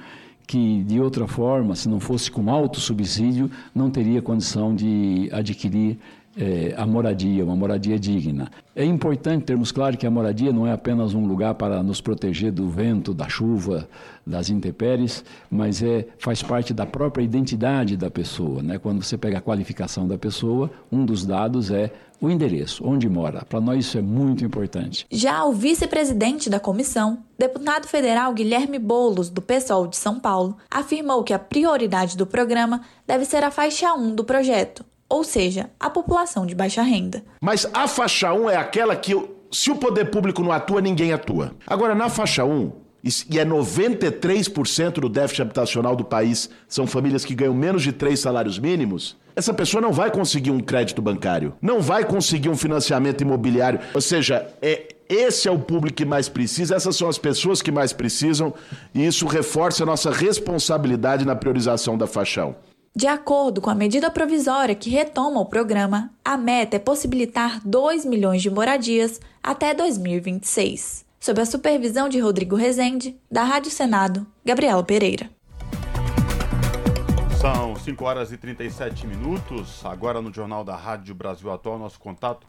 Speaker 22: que de outra forma, se não fosse com alto subsídio, não teria condição de adquirir é, a moradia, uma moradia digna. É importante termos claro que a moradia não é apenas um lugar para nos proteger do vento, da chuva, das intempéries, mas é, faz parte da própria identidade da pessoa. Né? Quando você pega a qualificação da pessoa, um dos dados é o endereço, onde mora. Para nós isso é muito importante.
Speaker 20: Já o vice-presidente da comissão, deputado federal Guilherme Bolos, do PSOL de São Paulo, afirmou que a prioridade do programa deve ser a faixa 1 do projeto, ou seja, a população de baixa renda.
Speaker 23: Mas a faixa 1 é aquela que, se o poder público não atua, ninguém atua. Agora, na faixa 1, e é 93% do déficit habitacional do país, são famílias que ganham menos de três salários mínimos. Essa pessoa não vai conseguir um crédito bancário, não vai conseguir um financiamento imobiliário. Ou seja, é, esse é o público que mais precisa, essas são as pessoas que mais precisam, e isso reforça a nossa responsabilidade na priorização da faixa 1.
Speaker 20: De acordo com a medida provisória que retoma o programa, a meta é possibilitar 2 milhões de moradias até 2026. Sob a supervisão de Rodrigo Rezende, da Rádio Senado, Gabriela Pereira.
Speaker 1: São 5 horas e 37 minutos. Agora no Jornal da Rádio Brasil Atual, nosso contato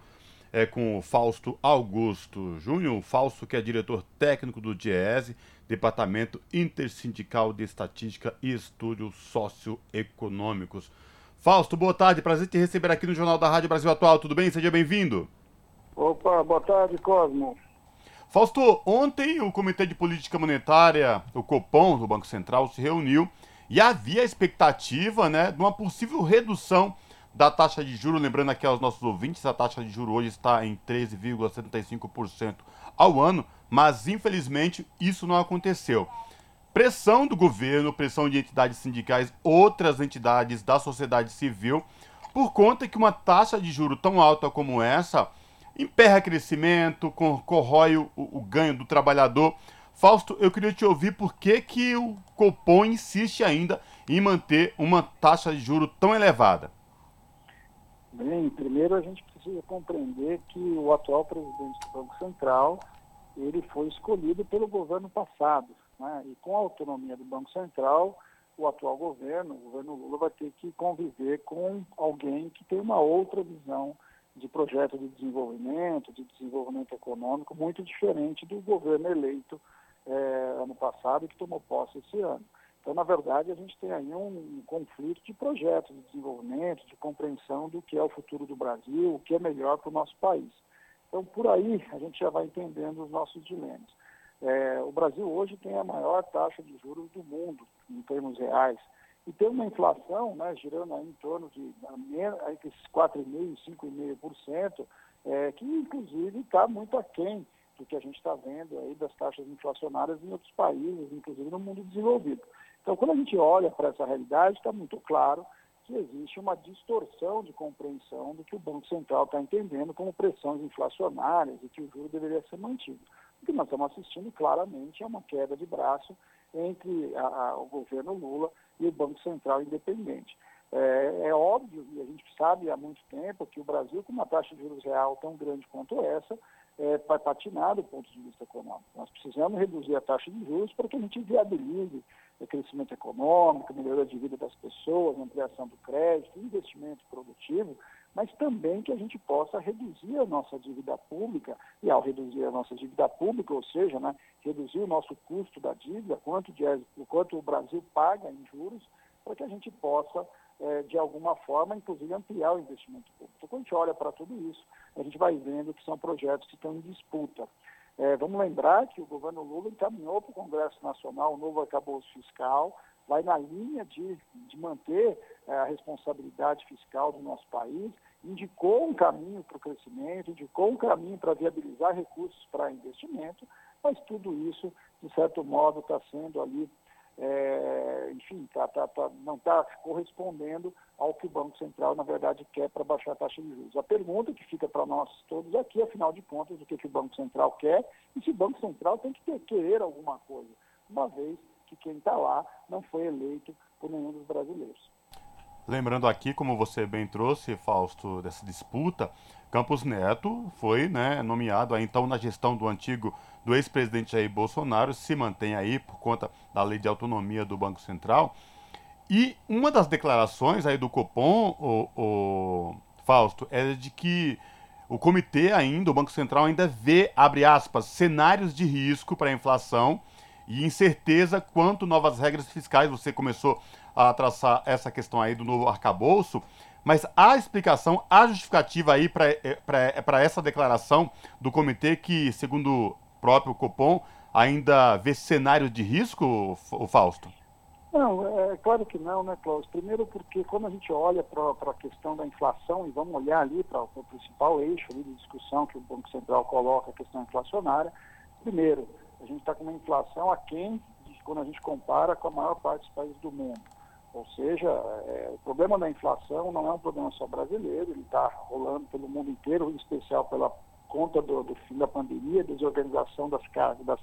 Speaker 1: é com o Fausto Augusto Júnior. Fausto, que é diretor técnico do DIESE Departamento Intersindical de Estatística e Estudos Socioeconômicos. Fausto, boa tarde, prazer te receber aqui no Jornal da Rádio Brasil Atual, tudo bem? Seja bem-vindo.
Speaker 24: Opa, boa tarde, Cosmo.
Speaker 1: Fausto, ontem o Comitê de Política Monetária, o Copom, do Banco Central, se reuniu e havia expectativa né, de uma possível redução da taxa de juros. Lembrando aqui aos nossos ouvintes, a taxa de juros hoje está em 13,75% ao ano, mas infelizmente isso não aconteceu. Pressão do governo, pressão de entidades sindicais, outras entidades da sociedade civil, por conta que uma taxa de juro tão alta como essa emperra crescimento, corrói o, o ganho do trabalhador. Fausto, eu queria te ouvir por que, que o Copom insiste ainda em manter uma taxa de juro tão elevada.
Speaker 24: Bem, primeiro a gente precisa compreender que o atual presidente do Banco Central ele foi escolhido pelo governo passado. Né? E com a autonomia do Banco Central, o atual governo, o governo Lula, vai ter que conviver com alguém que tem uma outra visão de projeto de desenvolvimento, de desenvolvimento econômico, muito diferente do governo eleito é, ano passado e que tomou posse esse ano. Então, na verdade, a gente tem aí um, um conflito de projetos de desenvolvimento, de compreensão do que é o futuro do Brasil, o que é melhor para o nosso país. Então, por aí, a gente já vai entendendo os nossos dilemas. É, o Brasil hoje tem a maior taxa de juros do mundo, em termos reais, e tem uma inflação né, girando aí em torno de entre 4,5% e 5,5%, é, que inclusive está muito aquém do que a gente está vendo aí das taxas inflacionárias em outros países, inclusive no mundo desenvolvido. Então, quando a gente olha para essa realidade, está muito claro que existe uma distorção de compreensão do que o Banco Central está entendendo como pressões inflacionárias e que o juro deveria ser mantido. O que nós estamos assistindo claramente é uma queda de braço entre a, a, o governo Lula e o Banco Central Independente. É, é, óbvio, e a gente sabe há muito tempo, que o Brasil, com uma taxa de juros real tão grande quanto essa, é, patinar do ponto de vista econômico. Nós precisamos reduzir a taxa de juros para que a gente viabilize crescimento econômico, melhoria de vida das pessoas, ampliação do crédito, investimento produtivo, mas também que a gente possa reduzir a nossa dívida pública, e ao reduzir a nossa dívida pública, ou seja, né, reduzir o nosso custo da dívida, quanto, de, quanto o Brasil paga em juros, para que a gente possa, é, de alguma forma, inclusive ampliar o investimento público. Então, quando a gente olha para tudo isso, a gente vai vendo que são projetos que estão em disputa. É, vamos lembrar que o governo Lula encaminhou para o Congresso Nacional o novo arcabouço fiscal, vai na linha de, de manter é, a responsabilidade fiscal do nosso país, indicou um caminho para o crescimento, indicou um caminho para viabilizar recursos para investimento, mas tudo isso, de certo modo, está sendo ali é, enfim, tá, tá, tá, não está correspondendo ao que o Banco Central, na verdade, quer para baixar a taxa de juros. A pergunta que fica para nós todos aqui, afinal de contas, o que, que o Banco Central quer e se o Banco Central tem que ter, querer alguma coisa, uma vez que quem está lá não foi eleito por nenhum dos brasileiros.
Speaker 1: Lembrando aqui, como você bem trouxe, Fausto, dessa disputa, Campos Neto foi né, nomeado aí, então na gestão do antigo, do ex-presidente Jair Bolsonaro, se mantém aí por conta da lei de autonomia do Banco Central. E uma das declarações aí do Copom, o, o Fausto, é de que o comitê ainda, o Banco Central ainda vê, abre aspas, cenários de risco para a inflação e incerteza quanto novas regras fiscais. Você começou a traçar essa questão aí do novo arcabouço. Mas a explicação, a justificativa aí para é, é essa declaração do comitê que, segundo próprio Copom, ainda vê cenário de risco, o Fausto?
Speaker 24: Não, é, é claro que não, né, Cláudio? Primeiro porque quando a gente olha para a questão da inflação, e vamos olhar ali para o principal eixo de discussão que o Banco Central coloca, a questão inflacionária, primeiro, a gente está com uma inflação aquém de quando a gente compara com a maior parte dos países do mundo. Ou seja, é, o problema da inflação não é um problema só brasileiro, ele está rolando pelo mundo inteiro, em especial pela conta do, do fim da pandemia, desorganização das, das,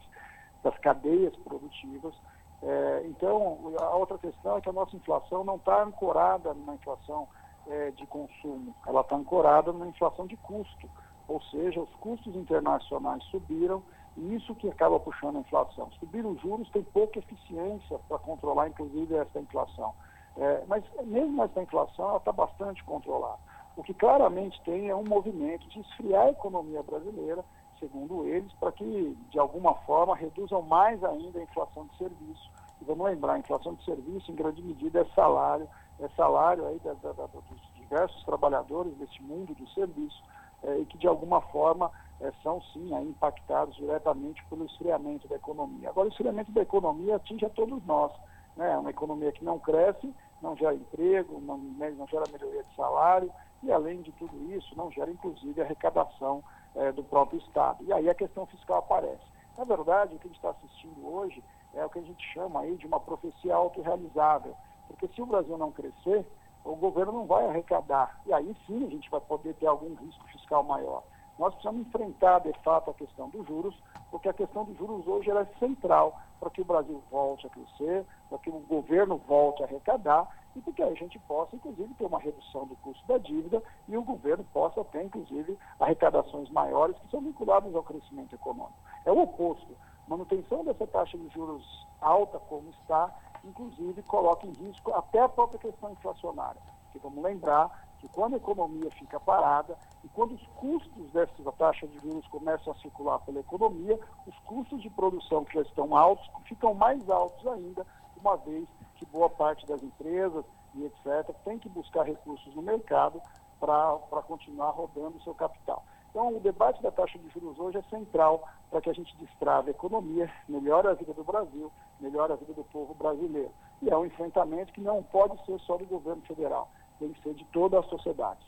Speaker 24: das cadeias produtivas. É, então, a outra questão é que a nossa inflação não está ancorada na inflação é, de consumo, ela está ancorada na inflação de custo. Ou seja, os custos internacionais subiram e isso que acaba puxando a inflação. Subir os juros tem pouca eficiência para controlar, inclusive, essa inflação. É, mas mesmo essa inflação, ela está bastante controlada. O que claramente tem é um movimento de esfriar a economia brasileira, segundo eles, para que, de alguma forma, reduzam mais ainda a inflação de serviço. E vamos lembrar, a inflação de serviço, em grande medida, é salário, é salário aí da, da, da, dos diversos trabalhadores desse mundo do serviço, é, e que, de alguma forma, é, são sim aí, impactados diretamente pelo esfriamento da economia. Agora, o esfriamento da economia atinge a todos nós. Né? É uma economia que não cresce, não gera emprego, não, né, não gera melhoria de salário e, além de tudo isso, não gera inclusive arrecadação é, do próprio Estado. E aí a questão fiscal aparece. Na verdade, o que a gente está assistindo hoje é o que a gente chama aí de uma profecia autorrealizável. Porque se o Brasil não crescer, o governo não vai arrecadar. E aí sim a gente vai poder ter algum risco fiscal maior. Nós precisamos enfrentar, de fato, a questão dos juros, porque a questão dos juros hoje é central para que o Brasil volte a crescer, para que o governo volte a arrecadar e para que a gente possa, inclusive, ter uma redução do custo da dívida e o governo possa ter, inclusive, arrecadações maiores que são vinculadas ao crescimento econômico. É o oposto. Manutenção dessa taxa de juros alta como está, inclusive, coloca em risco até a própria questão inflacionária. Porque vamos lembrar que quando a economia fica parada e quando os custos dessa taxa de juros começam a circular pela economia, os custos de produção que já estão altos ficam mais altos ainda, uma vez que boa parte das empresas e etc. tem que buscar recursos no mercado para continuar rodando o seu capital. Então, o debate da taxa de juros hoje é central para que a gente destrave a economia, melhore a vida do Brasil, melhore a vida do povo brasileiro. E é um enfrentamento que não pode ser só do governo federal tem que ser de toda a sociedade.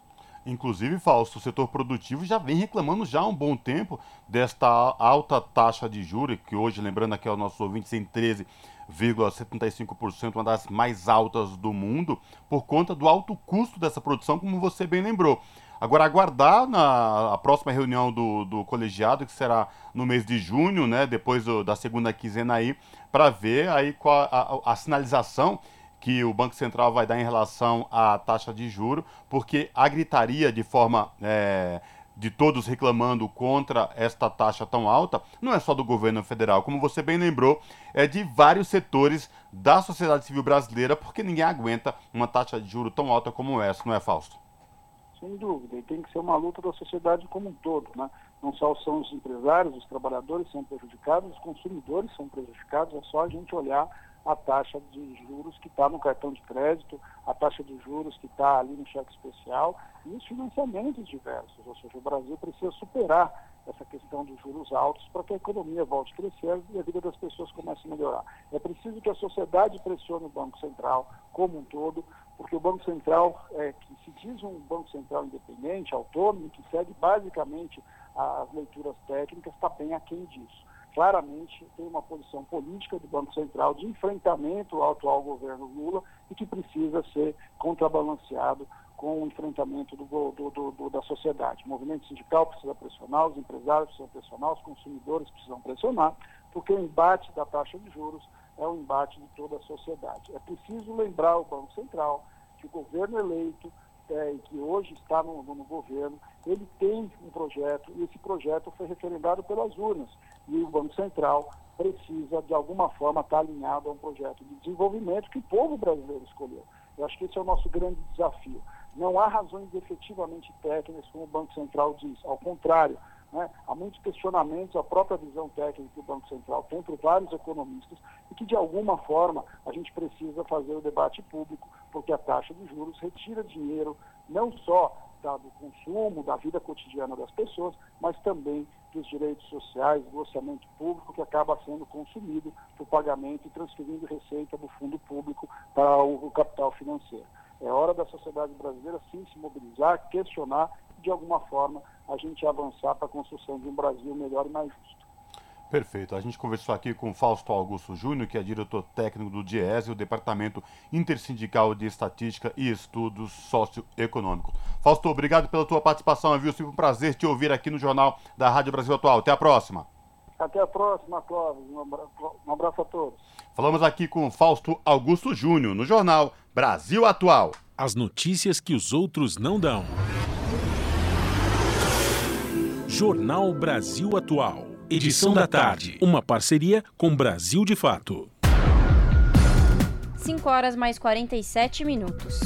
Speaker 1: Inclusive, Fausto, o setor produtivo já vem reclamando já há um bom tempo desta alta taxa de juros, que hoje, lembrando aqui aos nossos ouvintes, em 13,75%, uma das mais altas do mundo, por conta do alto custo dessa produção, como você bem lembrou. Agora, aguardar na a próxima reunião do, do colegiado, que será no mês de junho, né, depois do, da segunda quinzena aí, para ver aí qual a, a, a sinalização que o Banco Central vai dar em relação à taxa de juro, porque a gritaria de forma é, de todos reclamando contra esta taxa tão alta, não é só do governo federal, como você bem lembrou, é de vários setores da sociedade civil brasileira, porque ninguém aguenta uma taxa de juro tão alta como essa, não é, Fausto?
Speaker 24: Sem dúvida, e tem que ser uma luta da sociedade como um todo, né? Não só são os empresários, os trabalhadores são prejudicados, os consumidores são prejudicados, é só a gente olhar a taxa de juros que está no cartão de crédito, a taxa de juros que está ali no cheque especial e os financiamentos diversos. Ou seja, o Brasil precisa superar essa questão dos juros altos para que a economia volte a crescer e a vida das pessoas comece a melhorar. É preciso que a sociedade pressione o Banco Central como um todo, porque o Banco Central, é, que se diz um Banco Central independente, autônomo, que segue basicamente as leituras técnicas, está bem aquém disso claramente tem uma posição política do Banco Central de enfrentamento ao atual governo Lula e que precisa ser contrabalanceado com o enfrentamento do, do, do, da sociedade. O movimento sindical precisa pressionar, os empresários precisam pressionar, os consumidores precisam pressionar, porque o embate da taxa de juros é o embate de toda a sociedade. É preciso lembrar ao Banco Central que o governo eleito é, que hoje está no, no, governo, ele tem um projeto e esse projeto foi referendado pelas urnas e o Banco Central precisa, de alguma forma, estar alinhado a um projeto de desenvolvimento que o povo brasileiro escolheu. Eu acho que esse é o nosso grande desafio. Não há razões efetivamente técnicas, como o Banco Central diz. Ao contrário, né, há muitos questionamentos à própria visão técnica que o Banco Central tem por vários economistas e que, de alguma forma, a gente precisa fazer o debate público, porque a taxa de juros retira dinheiro não só da, do consumo, da vida cotidiana das pessoas, mas também dos direitos sociais, do orçamento público, que acaba sendo consumido o pagamento e transferindo receita do fundo público para o, o capital financeiro. É hora da sociedade brasileira sim se mobilizar, questionar e, de alguma forma, a gente avançar para a construção de um Brasil melhor e mais justo.
Speaker 1: Perfeito. A gente conversou aqui com Fausto Augusto Júnior, que é diretor técnico do DIES, o Departamento Intersindical de Estatística e Estudos Socioeconômicos. Fausto, obrigado pela tua participação, viu? Sempre um prazer te ouvir aqui no Jornal da Rádio Brasil Atual. Até a próxima.
Speaker 24: Até a próxima, Clóvis. Um abraço a todos.
Speaker 1: Falamos aqui com Fausto Augusto Júnior, no Jornal Brasil Atual.
Speaker 2: As notícias que os outros não dão. Jornal Brasil Atual. Edição da tarde. Uma parceria com Brasil de Fato.
Speaker 3: 5 horas mais 47 minutos.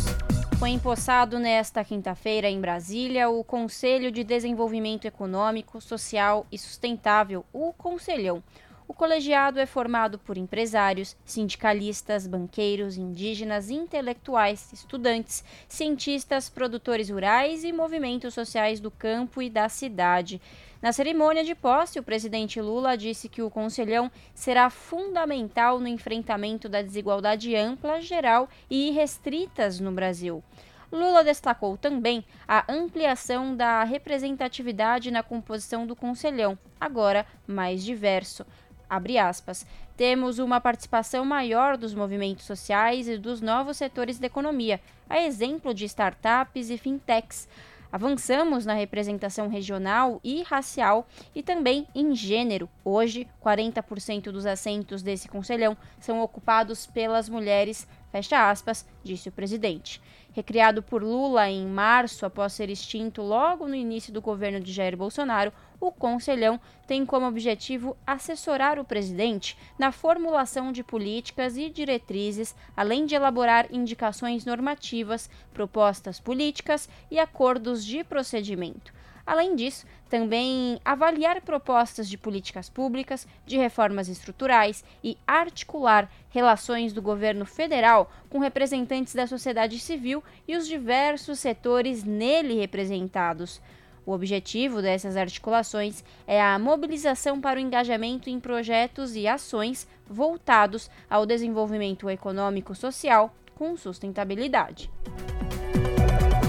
Speaker 3: Foi empossado nesta quinta-feira em Brasília o Conselho de Desenvolvimento Econômico, Social e Sustentável, o Conselhão. O colegiado é formado por empresários, sindicalistas, banqueiros, indígenas, intelectuais, estudantes, cientistas, produtores rurais e movimentos sociais do campo e da cidade. Na cerimônia de posse, o presidente Lula disse que o Conselhão será fundamental no enfrentamento da desigualdade ampla, geral e irrestritas no Brasil. Lula destacou também a ampliação da representatividade na composição do Conselhão, agora mais diverso. Aspas. Temos uma participação maior dos movimentos sociais e dos novos setores da economia, a exemplo de startups e fintechs. Avançamos na representação regional e racial e também em gênero. Hoje, 40% dos assentos desse conselhão são ocupados pelas mulheres, fecha aspas, disse o presidente. Recriado por Lula em março, após ser extinto logo no início do governo de Jair Bolsonaro, o Conselhão tem como objetivo assessorar o presidente na formulação de políticas e diretrizes, além de elaborar indicações normativas, propostas políticas e acordos de procedimento. Além disso, também avaliar propostas de políticas públicas, de reformas estruturais e articular relações do governo federal com representantes da sociedade civil e os diversos setores nele representados. O objetivo dessas articulações é a mobilização para o engajamento em projetos e ações voltados ao desenvolvimento econômico-social com sustentabilidade.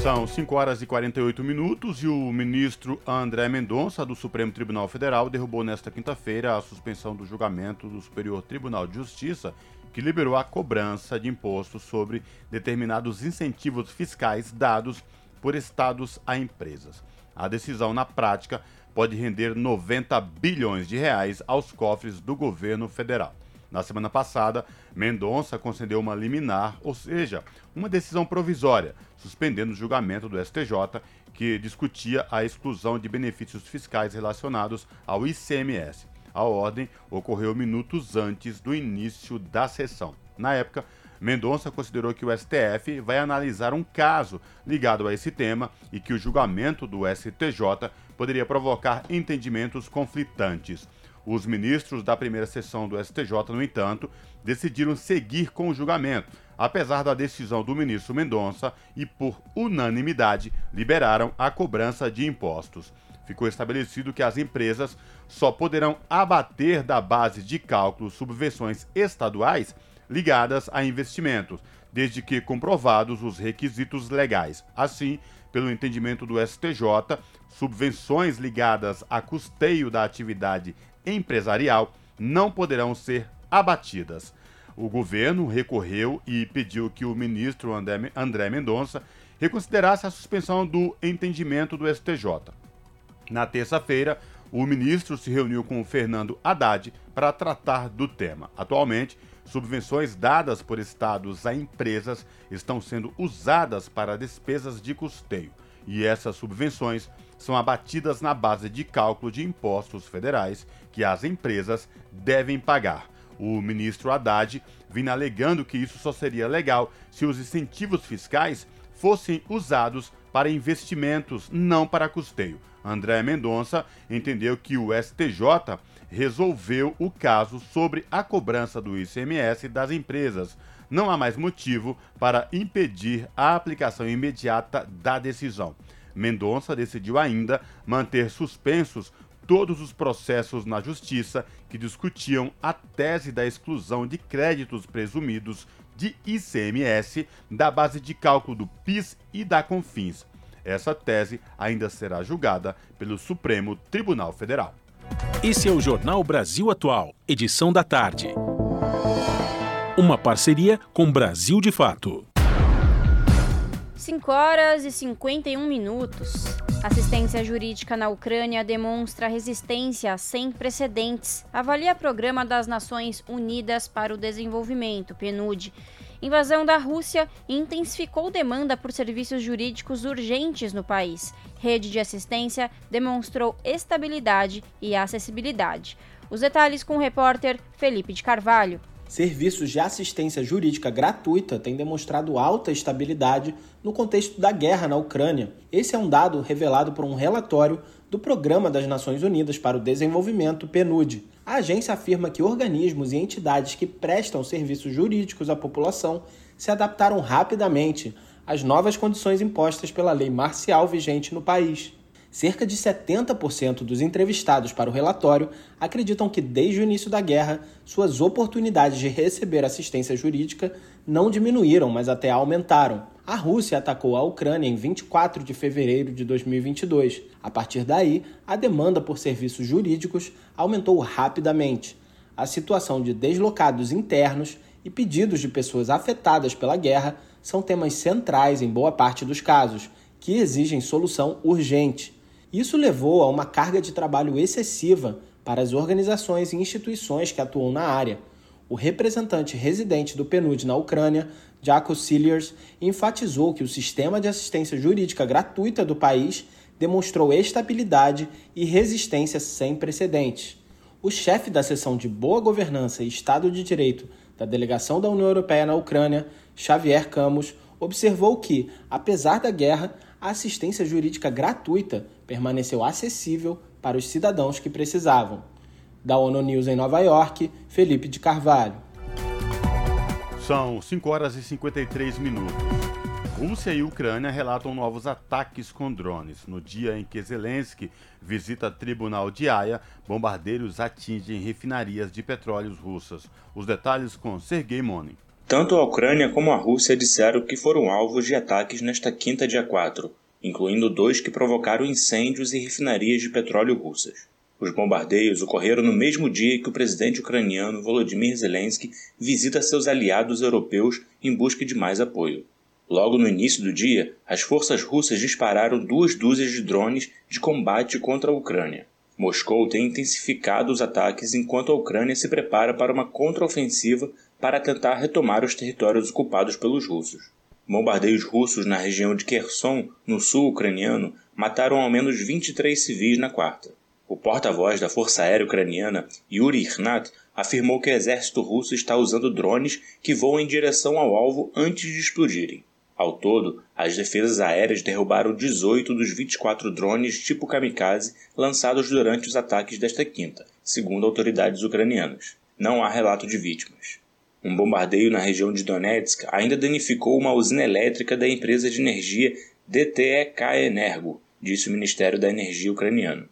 Speaker 1: São 5 horas e 48 minutos e o ministro André Mendonça, do Supremo Tribunal Federal, derrubou nesta quinta-feira a suspensão do julgamento do Superior Tribunal de Justiça, que liberou a cobrança de impostos sobre determinados incentivos fiscais dados por estados a empresas. A decisão, na prática, pode render 90 bilhões de reais aos cofres do governo federal. Na semana passada, Mendonça concedeu uma liminar, ou seja, uma decisão provisória, suspendendo o julgamento do STJ que discutia a exclusão de benefícios fiscais relacionados ao ICMS. A ordem ocorreu minutos antes do início da sessão. Na época, Mendonça considerou que o STF vai analisar um caso ligado a esse tema e que o julgamento do STJ poderia provocar entendimentos conflitantes. Os ministros da primeira sessão do STJ, no entanto, decidiram seguir com o julgamento, apesar da decisão do ministro Mendonça e, por unanimidade, liberaram a cobrança de impostos. Ficou estabelecido que as empresas só poderão abater da base de cálculo subvenções estaduais ligadas a investimentos, desde que comprovados os requisitos legais. Assim, pelo entendimento do STJ, subvenções ligadas a custeio da atividade empresarial não poderão ser abatidas. O governo recorreu e pediu que o ministro André Mendonça reconsiderasse a suspensão do entendimento do STJ. Na terça-feira, o ministro se reuniu com Fernando Haddad para tratar do tema. Atualmente, subvenções dadas por estados a empresas estão sendo usadas para despesas de custeio, e essas subvenções são abatidas na base de cálculo de impostos federais que as empresas devem pagar. O ministro Haddad vinha alegando que isso só seria legal se os incentivos fiscais fossem usados para investimentos, não para custeio. André Mendonça entendeu que o STJ resolveu o caso sobre a cobrança do ICMS das empresas. Não há mais motivo para impedir a aplicação imediata da decisão. Mendonça decidiu ainda manter suspensos todos os processos na justiça que discutiam a tese da exclusão de créditos presumidos de ICMS da base de cálculo do PIS e da Confins. Essa tese ainda será julgada pelo Supremo Tribunal Federal.
Speaker 2: Esse é o Jornal Brasil Atual, edição da tarde. Uma parceria com Brasil de Fato.
Speaker 3: 5 horas e 51 minutos. Assistência jurídica na Ucrânia demonstra resistência sem precedentes. Avalia Programa das Nações Unidas para o Desenvolvimento, PNUD. Invasão da Rússia intensificou demanda por serviços jurídicos urgentes no país. Rede de assistência demonstrou estabilidade e acessibilidade. Os detalhes com o repórter Felipe de Carvalho.
Speaker 25: Serviços de assistência jurídica gratuita têm demonstrado alta estabilidade no contexto da guerra na Ucrânia. Esse é um dado revelado por um relatório do Programa das Nações Unidas para o Desenvolvimento, PNUD. A agência afirma que organismos e entidades que prestam serviços jurídicos à população se adaptaram rapidamente às novas condições impostas pela lei marcial vigente no país. Cerca de 70% dos entrevistados para o relatório acreditam que, desde o início da guerra, suas oportunidades de receber assistência jurídica não diminuíram, mas até aumentaram. A Rússia atacou a Ucrânia em 24 de fevereiro de 2022. A partir daí, a demanda por serviços jurídicos aumentou rapidamente. A situação de deslocados internos e pedidos de pessoas afetadas pela guerra são temas centrais em boa parte dos casos, que exigem solução urgente. Isso levou a uma carga de trabalho excessiva para as organizações e instituições que atuam na área. O representante residente do PNUD na Ucrânia, Jaco Cilliers, enfatizou que o sistema de assistência jurídica gratuita do país demonstrou estabilidade e resistência sem precedentes. O chefe da seção de Boa Governança e Estado de Direito da Delegação da União Europeia na Ucrânia, Xavier Camus, observou que, apesar da guerra, a assistência jurídica gratuita permaneceu acessível para os cidadãos que precisavam. Da ONU News em Nova York, Felipe de Carvalho.
Speaker 1: São 5 horas e 53 minutos. Rússia e Ucrânia relatam novos ataques com drones. No dia em que Zelensky visita tribunal de Haia, bombardeiros atingem refinarias de petróleos russas. Os detalhes com Sergei Monin.
Speaker 26: Tanto a Ucrânia como a Rússia disseram que foram alvos de ataques nesta quinta, dia 4, incluindo dois que provocaram incêndios em refinarias de petróleo russas. Os bombardeios ocorreram no mesmo dia que o presidente ucraniano Volodymyr Zelensky visita seus aliados europeus em busca de mais apoio. Logo no início do dia, as forças russas dispararam duas dúzias de drones de combate contra a Ucrânia. Moscou tem intensificado os ataques enquanto a Ucrânia se prepara para uma contraofensiva para tentar retomar os territórios ocupados pelos russos. Bombardeios russos na região de Kherson, no sul ucraniano, mataram ao menos 23 civis na quarta. O porta-voz da Força Aérea Ucraniana, Yuri Ihnat, afirmou que o exército russo está usando drones que voam em direção ao alvo antes de explodirem. Ao todo, as defesas aéreas derrubaram 18 dos 24 drones tipo kamikaze lançados durante os ataques desta quinta, segundo autoridades ucranianas. Não há relato de vítimas. Um bombardeio na região de Donetsk ainda danificou uma usina elétrica da empresa de energia DTEK Energo, disse o Ministério da Energia ucraniano.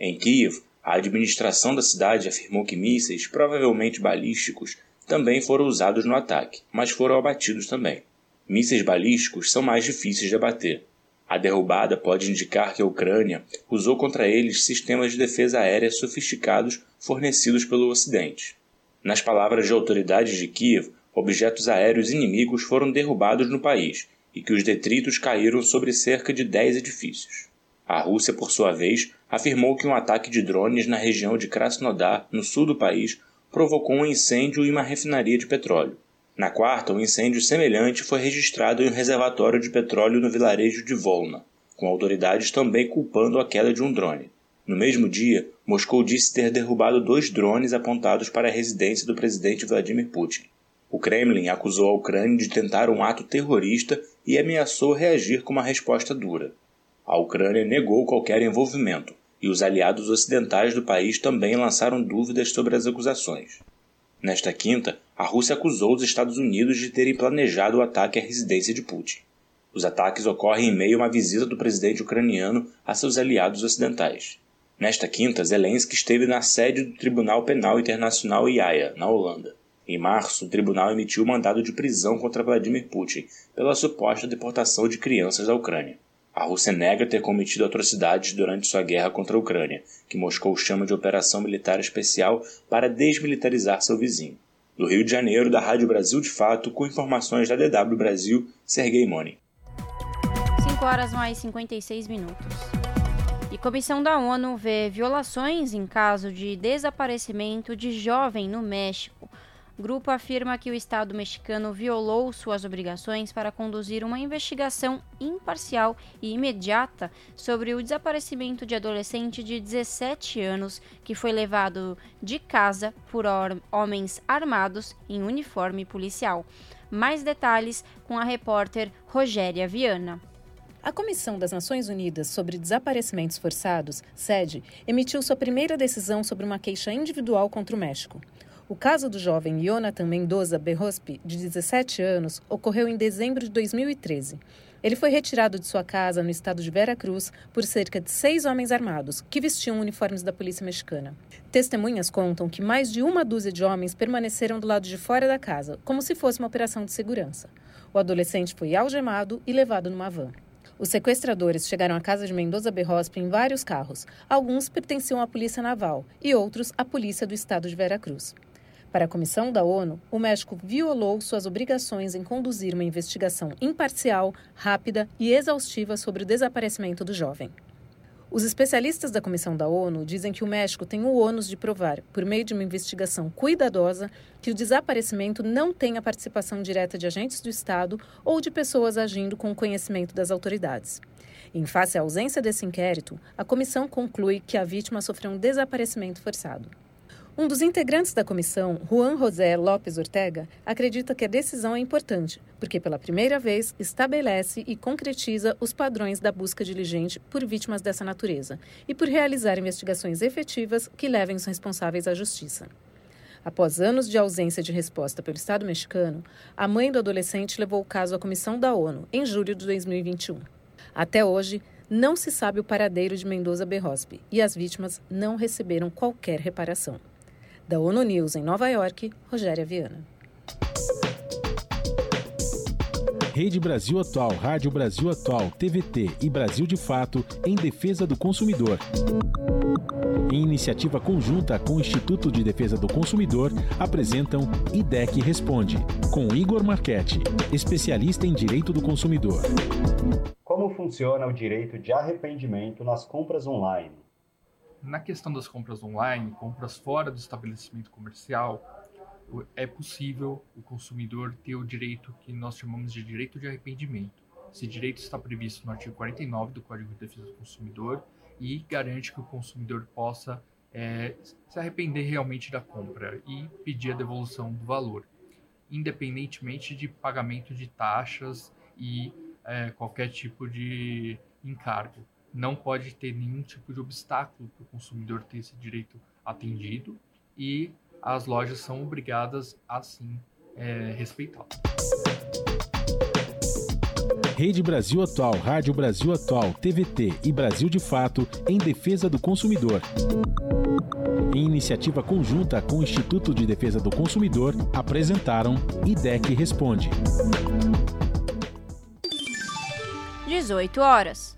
Speaker 26: Em Kiev, a administração da cidade afirmou que mísseis, provavelmente balísticos, também foram usados no ataque, mas foram abatidos também. Mísseis balísticos são mais difíceis de abater. A derrubada pode indicar que a Ucrânia usou contra eles sistemas de defesa aérea sofisticados fornecidos pelo Ocidente. Nas palavras de autoridades de Kiev, objetos aéreos inimigos foram derrubados no país e que os detritos caíram sobre cerca de 10 edifícios. A Rússia, por sua vez, afirmou que um ataque de drones na região de Krasnodar, no sul do país, provocou um incêndio em uma refinaria de petróleo. Na quarta, um incêndio semelhante foi registrado em um reservatório de petróleo no vilarejo de Volna, com autoridades também culpando a queda de um drone. No mesmo dia, Moscou disse ter derrubado dois drones apontados para a residência do presidente Vladimir Putin. O Kremlin acusou a Ucrânia de tentar um ato terrorista e ameaçou reagir com uma resposta dura. A Ucrânia negou qualquer envolvimento, e os aliados ocidentais do país também lançaram dúvidas sobre as acusações. Nesta quinta, a Rússia acusou os Estados Unidos de terem planejado o ataque à residência de Putin. Os ataques ocorrem em meio a uma visita do presidente ucraniano a seus aliados ocidentais. Nesta quinta, Zelensky esteve na sede do Tribunal Penal Internacional IAEA, na Holanda. Em março, o tribunal emitiu mandado de prisão contra Vladimir Putin pela suposta deportação de crianças da Ucrânia. A Rússia nega ter cometido atrocidades durante sua guerra contra a Ucrânia, que Moscou chama de Operação Militar Especial para desmilitarizar seu vizinho. Do Rio de Janeiro, da Rádio Brasil de Fato, com informações da DW Brasil, Sergei Moni.
Speaker 3: 5 horas mais 56 minutos. E comissão da ONU vê violações em caso de desaparecimento de jovem no México. Grupo afirma que o Estado mexicano violou suas obrigações para conduzir uma investigação imparcial e imediata sobre o desaparecimento de adolescente de 17 anos que foi levado de casa por homens armados em uniforme policial. Mais detalhes com a repórter Rogéria Viana.
Speaker 27: A Comissão das Nações Unidas sobre Desaparecimentos Forçados, SEDE, emitiu sua primeira decisão sobre uma queixa individual contra o México. O caso do jovem Jonathan Mendoza Berrospi, de 17 anos, ocorreu em dezembro de 2013. Ele foi retirado de sua casa no estado de Vera Cruz por cerca de seis homens armados que vestiam uniformes da polícia mexicana. Testemunhas contam que mais de uma dúzia de homens permaneceram do lado de fora da casa, como se fosse uma operação de segurança. O adolescente foi algemado e levado numa van. Os sequestradores chegaram à casa de Mendoza Berrospi em vários carros. Alguns pertenciam à Polícia Naval e outros à Polícia do Estado de Vera Cruz. Para a Comissão da ONU, o México violou suas obrigações em conduzir uma investigação imparcial, rápida e exaustiva sobre o desaparecimento do jovem. Os especialistas da Comissão da ONU dizem que o México tem o ônus de provar, por meio de uma investigação cuidadosa, que o desaparecimento não tem a participação direta de agentes do Estado ou de pessoas agindo com o conhecimento das autoridades. Em face à ausência desse inquérito, a comissão conclui que a vítima sofreu um desaparecimento forçado. Um dos integrantes da comissão, Juan José Lopes Ortega, acredita que a decisão é importante, porque pela primeira vez estabelece e concretiza os padrões da busca diligente por vítimas dessa natureza e por realizar investigações efetivas que levem os responsáveis à justiça. Após anos de ausência de resposta pelo Estado mexicano, a mãe do adolescente levou o caso à Comissão da ONU em julho de 2021. Até hoje, não se sabe o paradeiro de Mendoza Berrospi e as vítimas não receberam qualquer reparação. Da ONU News em Nova York, Rogéria Viana.
Speaker 2: Rede Brasil Atual, Rádio Brasil Atual, TVT e Brasil de Fato em defesa do consumidor. Em iniciativa conjunta com o Instituto de Defesa do Consumidor, apresentam IDEC Responde, com Igor Marchetti, especialista em direito do consumidor.
Speaker 28: Como funciona o direito de arrependimento nas compras online?
Speaker 29: Na questão das compras online, compras fora do estabelecimento comercial, é possível o consumidor ter o direito que nós chamamos de direito de arrependimento. Esse direito está previsto no artigo 49 do Código de Defesa do Consumidor e garante que o consumidor possa é, se arrepender realmente da compra e pedir a devolução do valor, independentemente de pagamento de taxas e é, qualquer tipo de encargo. Não pode ter nenhum tipo de obstáculo para o consumidor ter esse direito atendido e as lojas são obrigadas a sim é, respeitá-lo.
Speaker 2: Rede Brasil Atual, Rádio Brasil Atual, TVT e Brasil de Fato em defesa do consumidor. Em iniciativa conjunta com o Instituto de Defesa do Consumidor, apresentaram IDEC Responde.
Speaker 3: 18 horas.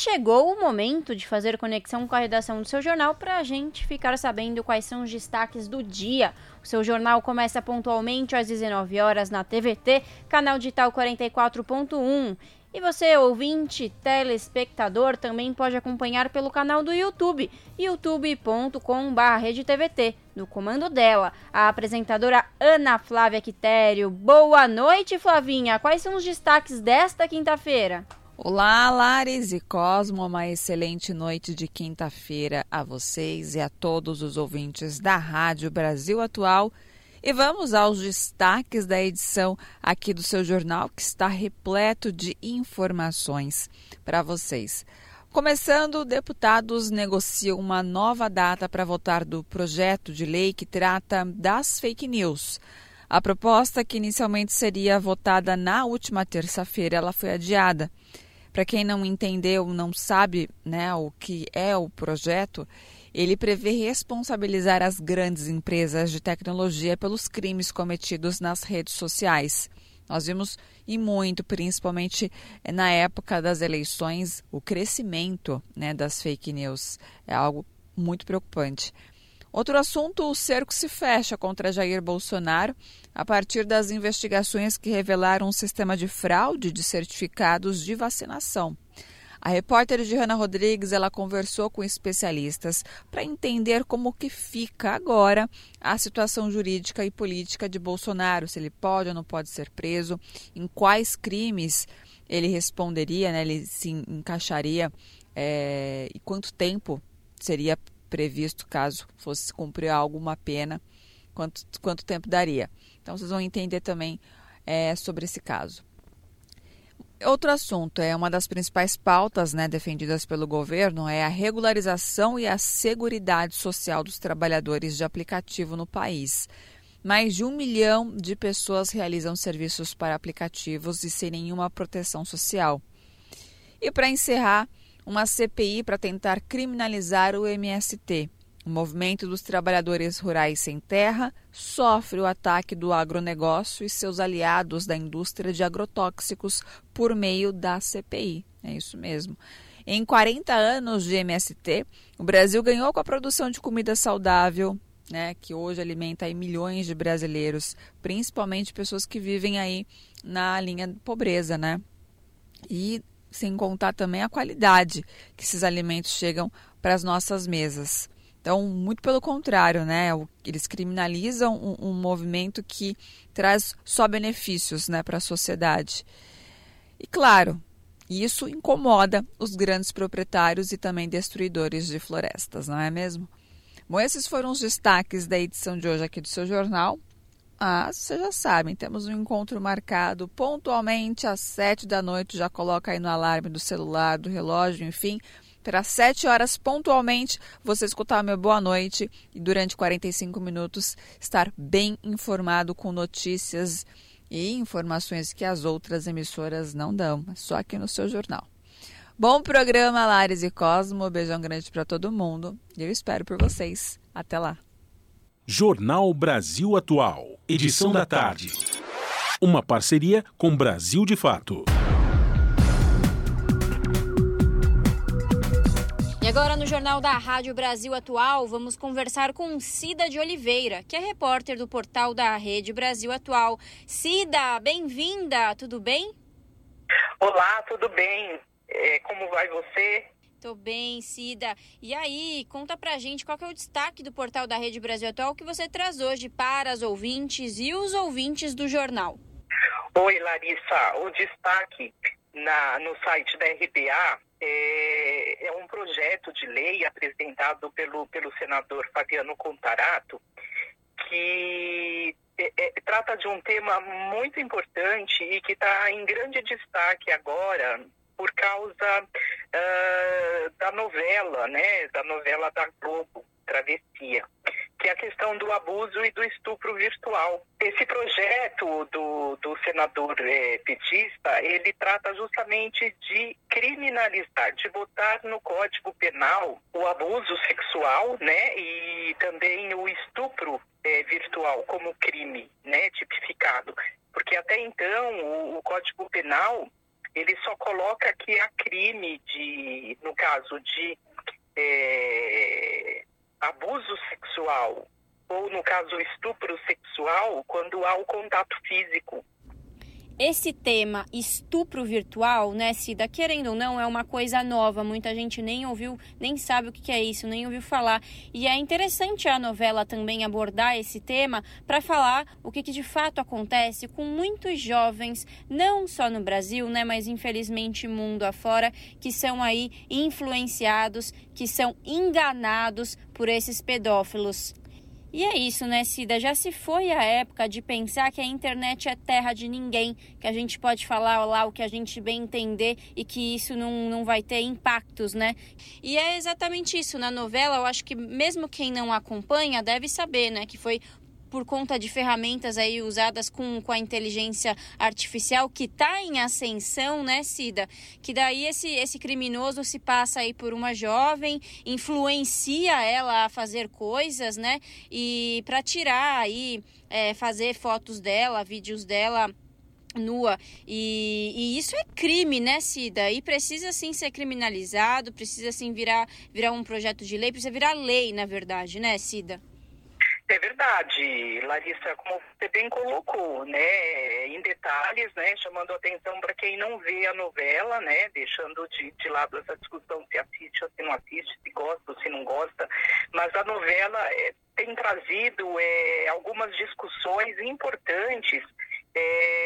Speaker 3: chegou o momento de fazer conexão com a redação do seu jornal para a gente ficar sabendo quais são os destaques do dia. O seu jornal começa pontualmente às 19 horas na TVT, canal digital 44.1. E você, ouvinte, telespectador, também pode acompanhar pelo canal do YouTube, youtube.com.br no comando dela, a apresentadora Ana Flávia Quitério. Boa noite, Flavinha. Quais são os destaques desta quinta-feira?
Speaker 30: Olá, Lares e Cosmo, uma excelente noite de quinta-feira a vocês e a todos os ouvintes da Rádio Brasil Atual. E vamos aos destaques da edição aqui do seu jornal, que está repleto de informações para vocês. Começando, deputados negociam uma nova data para votar do projeto de lei que trata das fake news. A proposta, que inicialmente seria votada na última terça-feira, ela foi adiada. Para quem não entendeu, não sabe né, o que é o projeto, ele prevê responsabilizar as grandes empresas de tecnologia pelos crimes cometidos nas redes sociais. Nós vimos e muito, principalmente eh, na época das eleições, o crescimento né, das fake news. É algo muito preocupante. Outro assunto: o cerco se fecha contra Jair Bolsonaro a partir das investigações que revelaram um sistema de fraude de certificados de vacinação. A repórter Johanna Rodrigues ela conversou com especialistas para entender como que fica agora a situação jurídica e política de Bolsonaro, se ele pode ou não pode ser preso, em quais crimes ele responderia, né, ele se encaixaria é, e quanto tempo seria previsto caso fosse cumprir alguma pena, quanto, quanto tempo daria. Então vocês vão entender também é, sobre esse caso. Outro assunto é uma das principais pautas né, defendidas pelo governo é a regularização e a seguridade social dos trabalhadores de aplicativo no país. Mais de um milhão de pessoas realizam serviços para aplicativos e sem nenhuma proteção social. E para encerrar, uma CPI para tentar criminalizar o MST. O movimento dos trabalhadores rurais sem terra sofre o ataque do agronegócio e seus aliados da indústria de agrotóxicos por meio da CPI. É isso mesmo. Em 40 anos de MST, o Brasil ganhou com a produção de comida saudável, né, que hoje alimenta milhões de brasileiros, principalmente pessoas que vivem aí na linha de pobreza, né? E sem contar também a qualidade que esses alimentos chegam para as nossas mesas. Então, muito pelo contrário, né? Eles criminalizam um, um movimento que traz só benefícios né, para a sociedade. E claro, isso incomoda os grandes proprietários e também destruidores de florestas, não é mesmo? Bom, esses foram os destaques da edição de hoje aqui do seu jornal. Ah, vocês já sabem, temos um encontro marcado pontualmente às sete da noite. Já coloca aí no alarme do celular, do relógio, enfim. Para sete horas pontualmente, você escutar o meu boa noite e durante 45 minutos estar bem informado com notícias e informações que as outras emissoras não dão, só aqui no seu jornal. Bom programa, Lares e Cosmo. Beijão grande para todo mundo. E eu espero por vocês. Até lá.
Speaker 2: Jornal Brasil Atual. Edição da tarde. Uma parceria com Brasil de Fato.
Speaker 3: E agora no Jornal da Rádio Brasil Atual, vamos conversar com Cida de Oliveira, que é repórter do portal da Rede Brasil Atual. Cida, bem-vinda, tudo bem?
Speaker 31: Olá, tudo bem? É, como vai você?
Speaker 3: Tô bem, Cida. E aí, conta pra gente qual é o destaque do portal da Rede Brasil Atual que você traz hoje para as ouvintes e os ouvintes do jornal.
Speaker 31: Oi, Larissa. O destaque na, no site da RBA é, é, um projeto de lei apresentado pelo, pelo senador Fabiano Contarato que é, é, trata de um tema muito importante e que está em grande destaque agora por causa uh, da novela, né, da novela da Globo, Travessia, que é a questão do abuso e do estupro virtual. Esse projeto do, do senador é, petista, ele trata justamente de criminalizar, de botar no Código Penal o abuso sexual, né, e também o estupro é, virtual como crime, né, tipificado. Porque até então o, o Código Penal ele só coloca que há crime de, no caso de é, abuso sexual ou no caso estupro sexual quando há o contato físico
Speaker 3: esse tema estupro virtual, né, Cida, querendo ou não, é uma coisa nova. Muita gente nem ouviu, nem sabe o que é isso, nem ouviu falar. E é interessante a novela também abordar esse tema para falar o que, que, de fato acontece com muitos jovens, não só no Brasil, né, mas infelizmente mundo afora, que são aí influenciados, que são enganados por esses pedófilos. E é isso, né, Cida? Já se foi a época de pensar que a internet é terra de ninguém, que a gente pode falar lá o que a gente bem entender e que isso não, não vai ter impactos, né? E é exatamente isso. Na novela, eu acho que mesmo quem não acompanha deve saber, né? Que foi por conta de ferramentas aí usadas com, com a inteligência artificial que está em ascensão, né, Cida? Que daí esse, esse criminoso se passa aí por uma jovem, influencia ela a fazer coisas, né? E para tirar aí, é, fazer fotos dela, vídeos dela nua e, e, isso é crime, né, Cida? E precisa sim ser criminalizado, precisa sim virar, virar um projeto de lei, precisa virar lei, na verdade, né, Cida?
Speaker 31: É verdade, Larissa, como você bem colocou, né, em detalhes, né, chamando atenção para quem não vê a novela, né, deixando de, de lado essa discussão se assiste ou se não assiste, se gosta ou se não gosta, mas a novela é, tem trazido é, algumas discussões importantes é,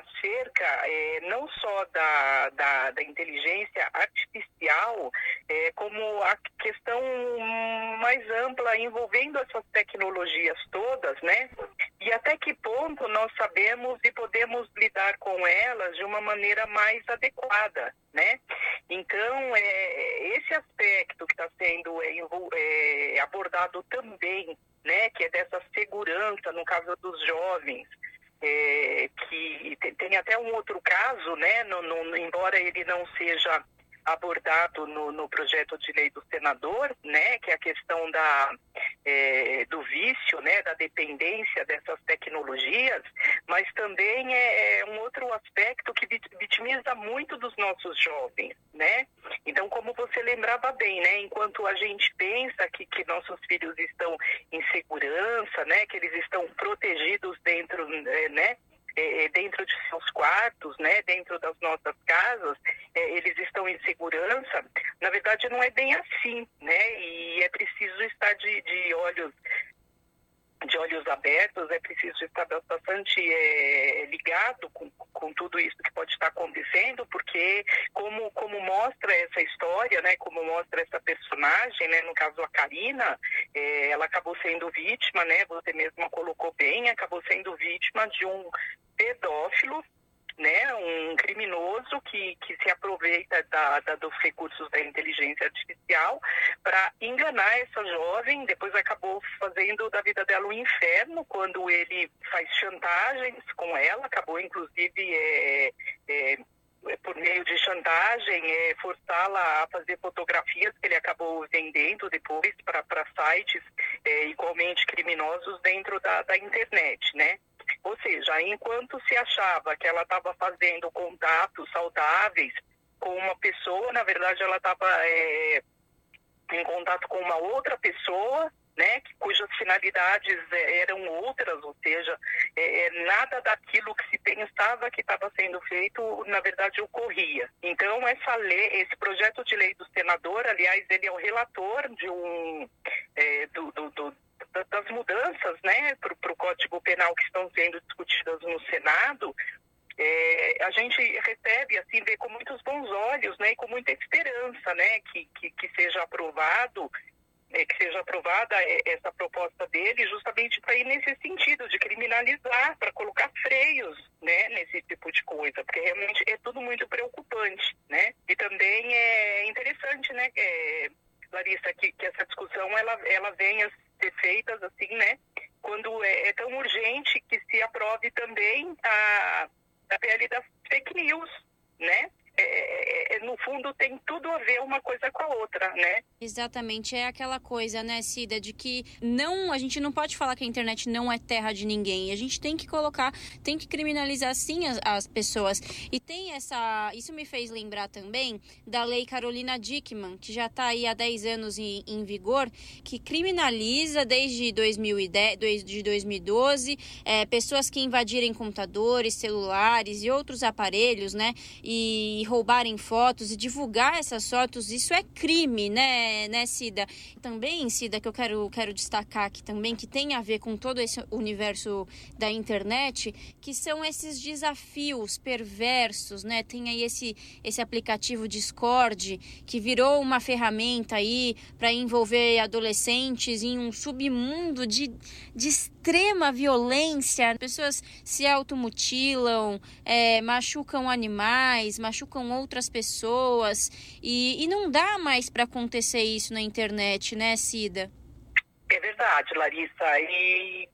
Speaker 31: acerca é, não só da, da, da inteligência artificial, é, como a questão mais ampla envolvendo essas tecnologias todas, né? E até que ponto nós sabemos e podemos lidar com elas de uma maneira mais adequada, né? Então, é, esse aspecto que está sendo é, é, abordado também, né? Que é dessa segurança no caso dos jovens, é, que tem até um outro caso, né, no, no, embora ele não seja abordado no, no, projeto de lei do senador, né, que é a questão da, é, do vício, né, da dependência dessas tecnologias, mas também é, é um outro aspecto que vitimiza muito dos nossos jovens, né? Então, como você lembrava bem, né, enquanto a gente pensa que, que nossos filhos estão em segurança, né, que eles estão protegidos dentro, né, é, é, dentro de seus quartos, né, dentro das nossas casas, é, eles estão em segurança. Na verdade, não é bem assim, né? E é preciso estar de, de olhos de olhos abertos, é preciso estar bastante é, ligado com, com tudo isso que pode estar acontecendo, porque como, como mostra essa história, né, como mostra essa personagem, né, no caso a Karina, é, ela acabou sendo vítima, né, você mesma colocou bem, acabou sendo vítima de um pedófilo né, um criminoso que, que se aproveita da, da dos recursos da inteligência artificial para enganar essa jovem, depois acabou fazendo da vida dela um inferno quando ele faz chantagens com ela, acabou inclusive é, é, por meio de chantagem, é, forçá-la a fazer fotografias que ele acabou vendendo depois para sites é, igualmente criminosos dentro da, da internet, né? Ou seja, enquanto se achava que ela estava fazendo contatos saudáveis com uma pessoa, na verdade ela estava é, em contato com uma outra pessoa, né, cujas finalidades é, eram outras, ou seja, é, é, nada daquilo que se pensava que estava sendo feito, na verdade, ocorria. Então, essa lei, esse projeto de lei do senador, aliás, ele é o relator de um é, do, do, do das mudanças né, para o Código Penal que estão sendo discutidas no Senado, é, a gente recebe, assim, vê com muitos bons olhos, né, e com muita esperança, né, que, que, que seja aprovado, que seja aprovada é, essa proposta dele, justamente para ir nesse sentido de criminalizar, para colocar freios, né, nesse tipo de coisa, porque realmente é tudo muito preocupante, né, e também é interessante, né, é, Larissa, que, que essa discussão ela, ela venha ser feitas assim, né? Quando é, é tão urgente que se aprove também a, a PL das fake news, né? No fundo tem tudo a ver uma coisa com a outra, né?
Speaker 3: Exatamente, é aquela coisa, né, Cida, de que não, a gente não pode falar que a internet não é terra de ninguém. A gente tem que colocar, tem que criminalizar sim as, as pessoas. E tem essa, isso me fez lembrar também da lei Carolina Dickman, que já está aí há 10 anos em, em, vigor, que criminaliza desde 2010, desde 2012 é, pessoas que invadirem computadores, celulares e outros aparelhos, né? E roubarem fotos e divulgar essas fotos, isso é crime, né, né, Cida? Também, Cida, que eu quero, quero destacar aqui também, que tem a ver com todo esse universo da internet, que são esses desafios perversos, né? Tem aí esse, esse aplicativo Discord, que virou uma ferramenta aí para envolver adolescentes em um submundo de, de extrema violência. Pessoas se automutilam, é, machucam animais, machucam outras pessoas e, e não dá mais para acontecer isso na internet, né, Cida?
Speaker 31: É verdade, Larissa. E,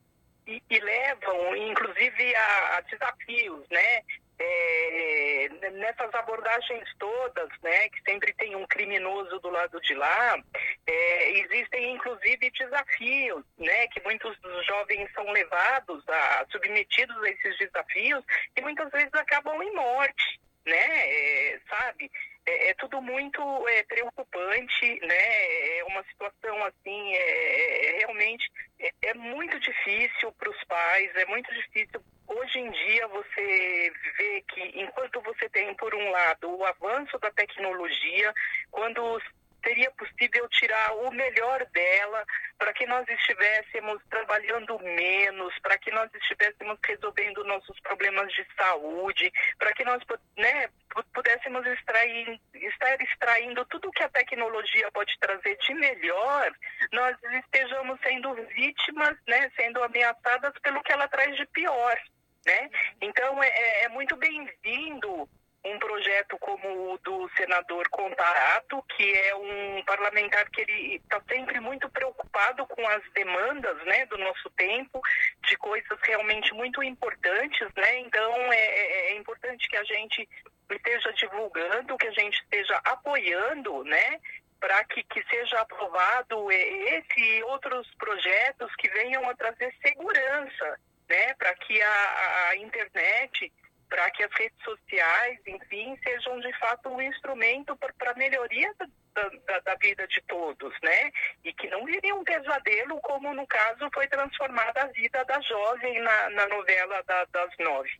Speaker 31: e, e levam, inclusive, a, a desafios, né? É, nessas abordagens todas, né, que sempre tem um criminoso do lado de lá, é, existem inclusive desafios, né, que muitos dos jovens são levados a submetidos a esses desafios e muitas vezes acabam em morte né? É, sabe? É, é, tudo muito é, preocupante, né? É uma situação assim, é, é, realmente é, é, muito difícil para os pais, é muito difícil. Hoje em dia você vê que enquanto você tem por um lado o avanço da tecnologia, quando seria possível tirar o melhor dela para que nós estivéssemos trabalhando menos, para que nós estivéssemos resolvendo nossos problemas de saúde, para que nós né, pudéssemos extrair, estar extraindo tudo que a tecnologia pode trazer de melhor, nós estejamos sendo vítimas, né, sendo ameaçadas pelo que ela traz de pior. Né? Então é, é, é muito bem-vindo um projeto como o do senador Contarato, que é um parlamentar que ele está sempre muito preocupado com as demandas né, do nosso tempo, de coisas realmente muito importantes, né? Então é, é, é importante que a gente esteja divulgando, que a gente esteja apoiando, né? Para que, que seja aprovado esse e outros projetos que venham a trazer segurança, né? Para que a, a internet para que as redes sociais, enfim, sejam de fato um instrumento para a melhoria da, da, da, vida de todos, né? E que não viria um pesadelo, como no caso foi transformada a vida da jovem na, na novela da, das nove.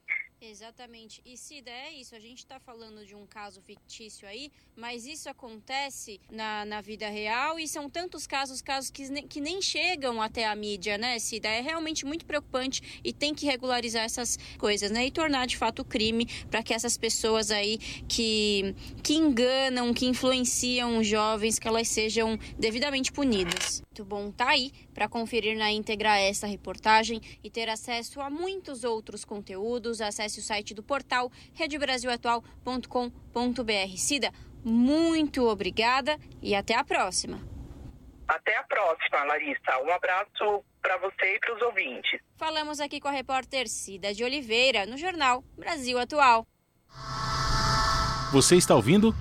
Speaker 3: Exatamente. E Cida, é isso. A gente está falando de um caso fictício aí, mas isso acontece na, na vida real e são tantos casos, casos que, ne, que nem chegam até a mídia, né, Cida? É realmente muito preocupante e tem que regularizar essas coisas, né? E tornar de fato crime para que essas pessoas aí que, que enganam, que influenciam os jovens, que elas sejam devidamente punidas. Muito bom, tá aí para conferir na íntegra essa reportagem e ter acesso a muitos outros conteúdos. Acesse o site do portal redebrasilatual.com.br. Cida, muito obrigada e até a próxima.
Speaker 31: Até a próxima, Larissa. Um abraço para você e para os ouvintes.
Speaker 3: Falamos aqui com a repórter Cida de Oliveira, no jornal Brasil Atual.
Speaker 2: Você está ouvindo?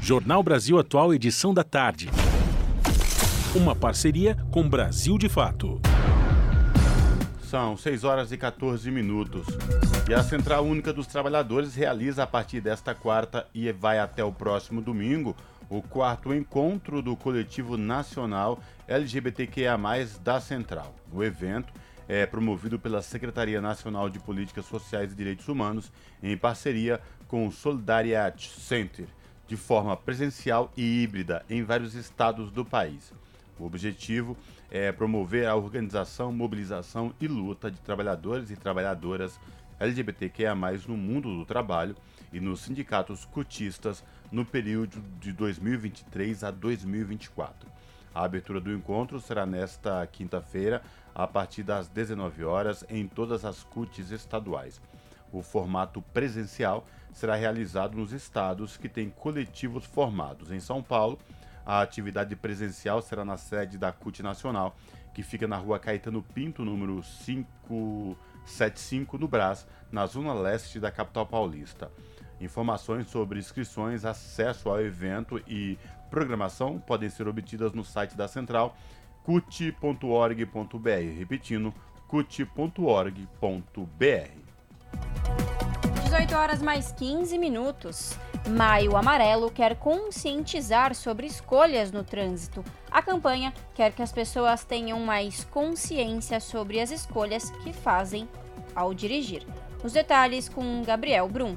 Speaker 2: Jornal Brasil Atual, edição da tarde. Uma parceria com Brasil de Fato.
Speaker 1: São 6 horas e 14 minutos. E a Central Única dos Trabalhadores realiza a partir desta quarta e vai até o próximo domingo o quarto encontro do Coletivo Nacional LGBTQIA, da Central. O evento é promovido pela Secretaria Nacional de Políticas Sociais e Direitos Humanos em parceria com o Solidariat Center, de forma presencial e híbrida em vários estados do país. O objetivo é promover a organização, mobilização e luta de trabalhadores e trabalhadoras LGBTQIA+, no mundo do trabalho e nos sindicatos cotistas no período de 2023 a 2024. A abertura do encontro será nesta quinta-feira, a partir das 19 horas, em todas as CUTs estaduais. O formato presencial será realizado nos estados que têm coletivos formados. Em São Paulo, a atividade presencial será na sede da CUT Nacional, que fica na rua Caetano Pinto, número 575, no Brás, na zona leste da capital paulista. Informações sobre inscrições, acesso ao evento e programação podem ser obtidas no site da Central cut.org.br, repetindo, cut.org.br.
Speaker 3: 18 horas mais 15 minutos. Maio Amarelo quer conscientizar sobre escolhas no trânsito. A campanha quer que as pessoas tenham mais consciência sobre as escolhas que fazem ao dirigir. Os detalhes com Gabriel Brum.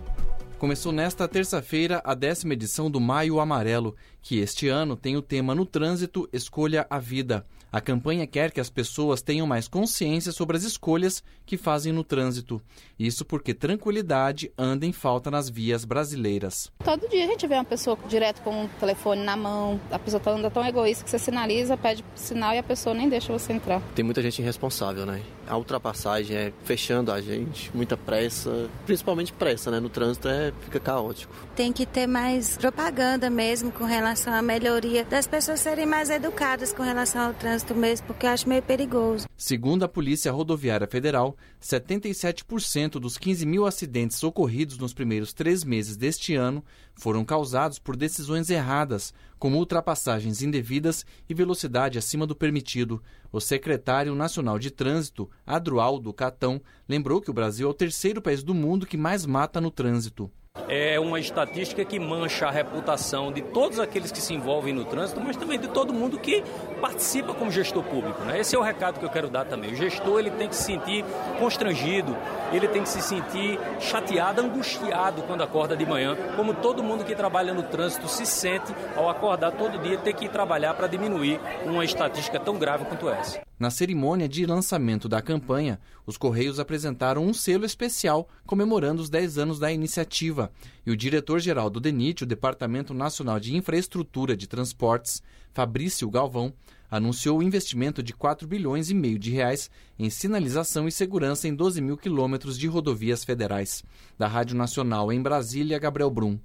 Speaker 11: Começou nesta terça-feira a décima edição do Maio Amarelo, que este ano tem o tema No Trânsito Escolha a Vida. A campanha quer que as pessoas tenham mais consciência sobre as escolhas que fazem no trânsito. Isso porque tranquilidade anda em falta nas vias brasileiras.
Speaker 32: Todo dia a gente vê uma pessoa direto com o telefone na mão, a pessoa tá anda tão egoísta que você sinaliza, pede sinal e a pessoa nem deixa você entrar.
Speaker 33: Tem muita gente irresponsável, né? A ultrapassagem é fechando a gente, muita pressa, principalmente pressa, né? No trânsito é, fica caótico.
Speaker 34: Tem que ter mais propaganda mesmo com relação à melhoria das pessoas serem mais educadas com relação ao trânsito trânsito mesmo, porque eu acho meio perigoso.
Speaker 11: Segundo a Polícia Rodoviária Federal, 77% dos 15 mil acidentes ocorridos nos primeiros três meses deste ano foram causados por decisões erradas, como ultrapassagens indevidas e velocidade acima do permitido. O secretário nacional de Trânsito, Adroaldo Catão, lembrou que o Brasil é o terceiro país do mundo que mais mata no trânsito.
Speaker 35: É uma estatística que mancha a reputação de todos aqueles que se envolvem no trânsito, mas também de todo mundo que participa como gestor público. Né? Esse é o recado que eu quero dar também. O gestor ele tem que se sentir constrangido, ele tem que se sentir chateado, angustiado quando acorda de manhã, como todo mundo que trabalha no trânsito se sente ao acordar todo dia ter que ir trabalhar para diminuir uma estatística tão grave quanto essa.
Speaker 11: Na cerimônia de lançamento da campanha, os Correios apresentaram um selo especial comemorando os 10 anos da iniciativa. E o diretor-geral do DENIT, o Departamento Nacional de Infraestrutura de Transportes, Fabrício Galvão, anunciou o investimento de 4 bilhões e meio de reais em sinalização e segurança em 12 mil quilômetros de rodovias federais. Da Rádio Nacional em Brasília, Gabriel Brum.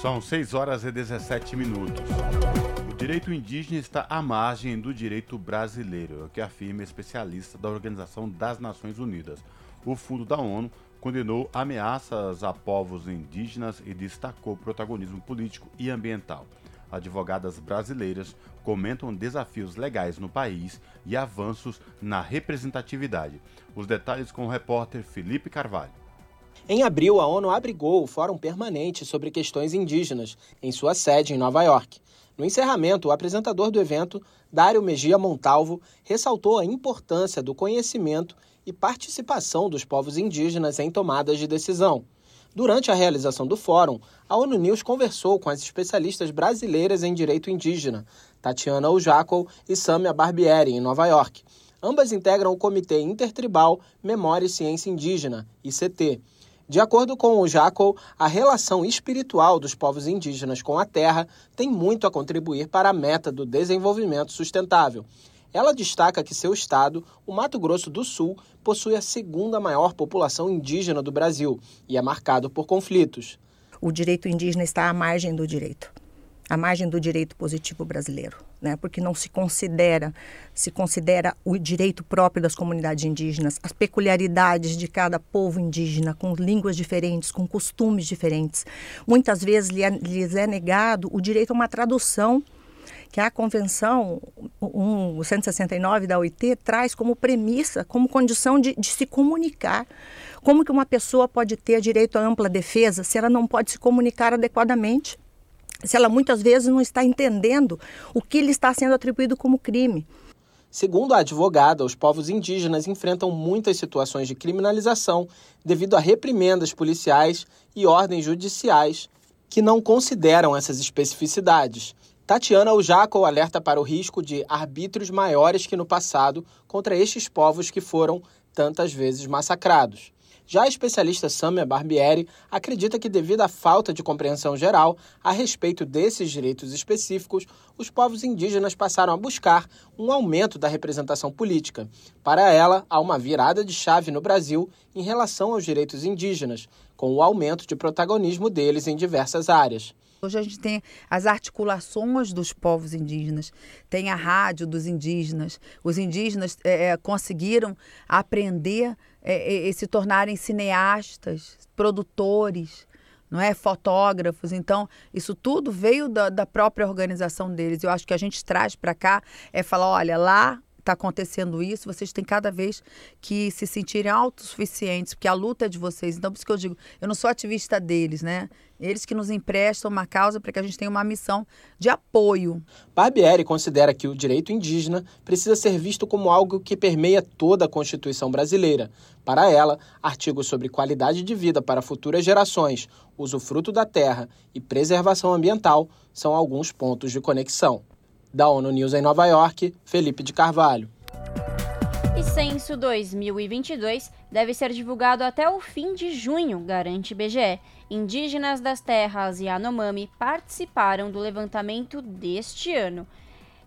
Speaker 1: São 6 horas e 17 minutos direito indígena está à margem do direito brasileiro, é o que afirma especialista da Organização das Nações Unidas. O Fundo da ONU condenou ameaças a povos indígenas e destacou protagonismo político e ambiental. Advogadas brasileiras comentam desafios legais no país e avanços na representatividade. Os detalhes com o repórter Felipe Carvalho.
Speaker 25: Em abril, a ONU abrigou o Fórum Permanente sobre Questões Indígenas, em sua sede em Nova York. No encerramento, o apresentador do evento, Dário Mejia Montalvo, ressaltou a importância do conhecimento e participação dos povos indígenas em tomadas de decisão. Durante a realização do fórum, a ONU News conversou com as especialistas brasileiras em direito indígena, Tatiana Ujaco e Samia Barbieri, em Nova York. Ambas integram o Comitê Intertribal Memória e Ciência Indígena, ICT. De acordo com o Jaco, a relação espiritual dos povos indígenas com a terra tem muito a contribuir para a meta do desenvolvimento sustentável. Ela destaca que seu estado, o Mato Grosso do Sul, possui a segunda maior população indígena do Brasil e é marcado por conflitos.
Speaker 36: O direito indígena está à margem do direito, à margem do direito positivo brasileiro, né? Porque não se considera, se considera o direito próprio das comunidades indígenas, as peculiaridades de cada povo indígena, com línguas diferentes, com costumes diferentes. Muitas vezes lhes é negado o direito a uma tradução que a Convenção 169 da OIT traz como premissa, como condição de, de se comunicar. Como que uma pessoa pode ter direito à ampla defesa se ela não pode se comunicar adequadamente? Se ela muitas vezes não está entendendo o que lhe está sendo atribuído como crime.
Speaker 25: Segundo a advogada, os povos indígenas enfrentam muitas situações de criminalização devido a reprimendas policiais e ordens judiciais que não consideram essas especificidades. Tatiana Ujaco alerta para o risco de arbítrios maiores que no passado contra estes povos que foram tantas vezes massacrados. Já a especialista Samia Barbieri acredita que, devido à falta de compreensão geral a respeito desses direitos específicos, os povos indígenas passaram a buscar um aumento da representação política. Para ela, há uma virada de chave no Brasil em relação aos direitos indígenas, com o aumento de protagonismo deles em diversas áreas.
Speaker 36: Hoje a gente tem as articulações dos povos indígenas, tem a rádio dos indígenas. Os indígenas é, é conseguiram aprender é, e se tornarem cineastas, produtores, não é fotógrafos. Então, isso tudo veio da, da própria organização deles. Eu acho que a gente traz para cá é falar, olha, lá está acontecendo isso, vocês têm cada vez que se sentirem autossuficientes, porque a luta é de vocês. Então, por isso que eu digo, eu não sou ativista deles, né? Eles que nos emprestam uma causa para que a gente tenha uma missão de apoio.
Speaker 25: Barbieri considera que o direito indígena precisa ser visto como algo que permeia toda a Constituição brasileira. Para ela, artigos sobre qualidade de vida para futuras gerações, usufruto da terra e preservação ambiental são alguns pontos de conexão. Da ONU News em Nova York, Felipe de Carvalho.
Speaker 3: E censo 2022 deve ser divulgado até o fim de junho, garante IBGE. Indígenas das terras Yanomami participaram do levantamento deste ano.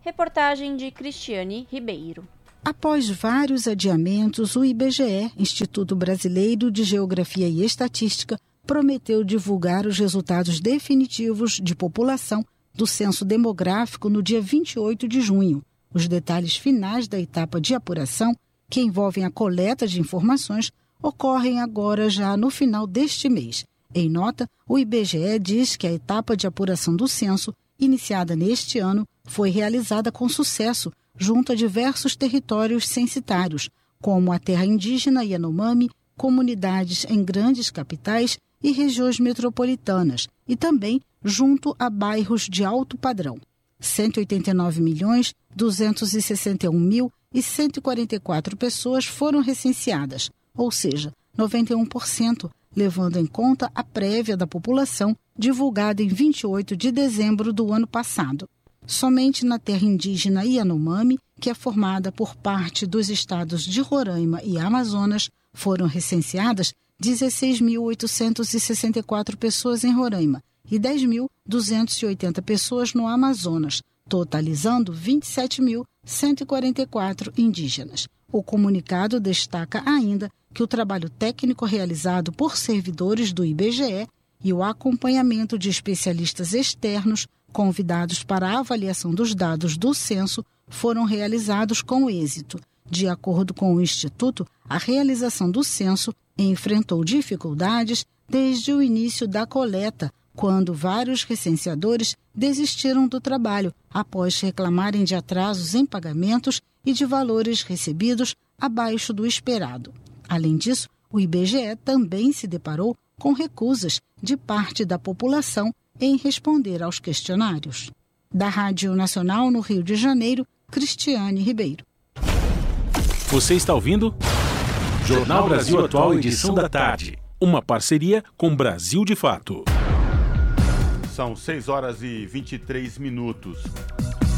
Speaker 3: Reportagem de Cristiane Ribeiro.
Speaker 16: Após vários adiamentos, o IBGE, Instituto Brasileiro de Geografia e Estatística, prometeu divulgar os resultados definitivos de população do censo demográfico no dia 28 de junho. Os detalhes finais da etapa de apuração, que envolvem a coleta de informações, ocorrem agora já no final deste mês. Em nota, o IBGE diz que a etapa de apuração do censo, iniciada neste ano, foi realizada com sucesso junto a diversos territórios censitários, como a terra indígena Yanomami, comunidades em grandes capitais e regiões metropolitanas, e também junto a bairros de alto padrão. 189 milhões 261 mil e 144 pessoas foram recenseadas, ou seja, 91%, levando em conta a prévia da população divulgada em 28 de dezembro do ano passado. Somente na terra indígena Yanomami, que é formada por parte dos estados de Roraima e Amazonas, foram recenseadas 16.864 pessoas em Roraima e 10.280 pessoas no Amazonas, totalizando 27.144 indígenas. O comunicado destaca ainda que o trabalho técnico realizado por servidores do IBGE e o acompanhamento de especialistas externos convidados para a avaliação dos dados do censo foram realizados com êxito. De acordo com o Instituto, a realização do censo enfrentou dificuldades desde o início da coleta, quando vários recenseadores desistiram do trabalho após reclamarem de atrasos em pagamentos e de valores recebidos abaixo do esperado. Além disso, o IBGE também se deparou com recusas de parte da população em responder aos questionários. Da Rádio Nacional no Rio de Janeiro, Cristiane Ribeiro.
Speaker 2: Você está ouvindo? Jornal Brasil Atual, edição da tarde. Uma parceria com Brasil de Fato.
Speaker 1: São 6 horas e 23 minutos.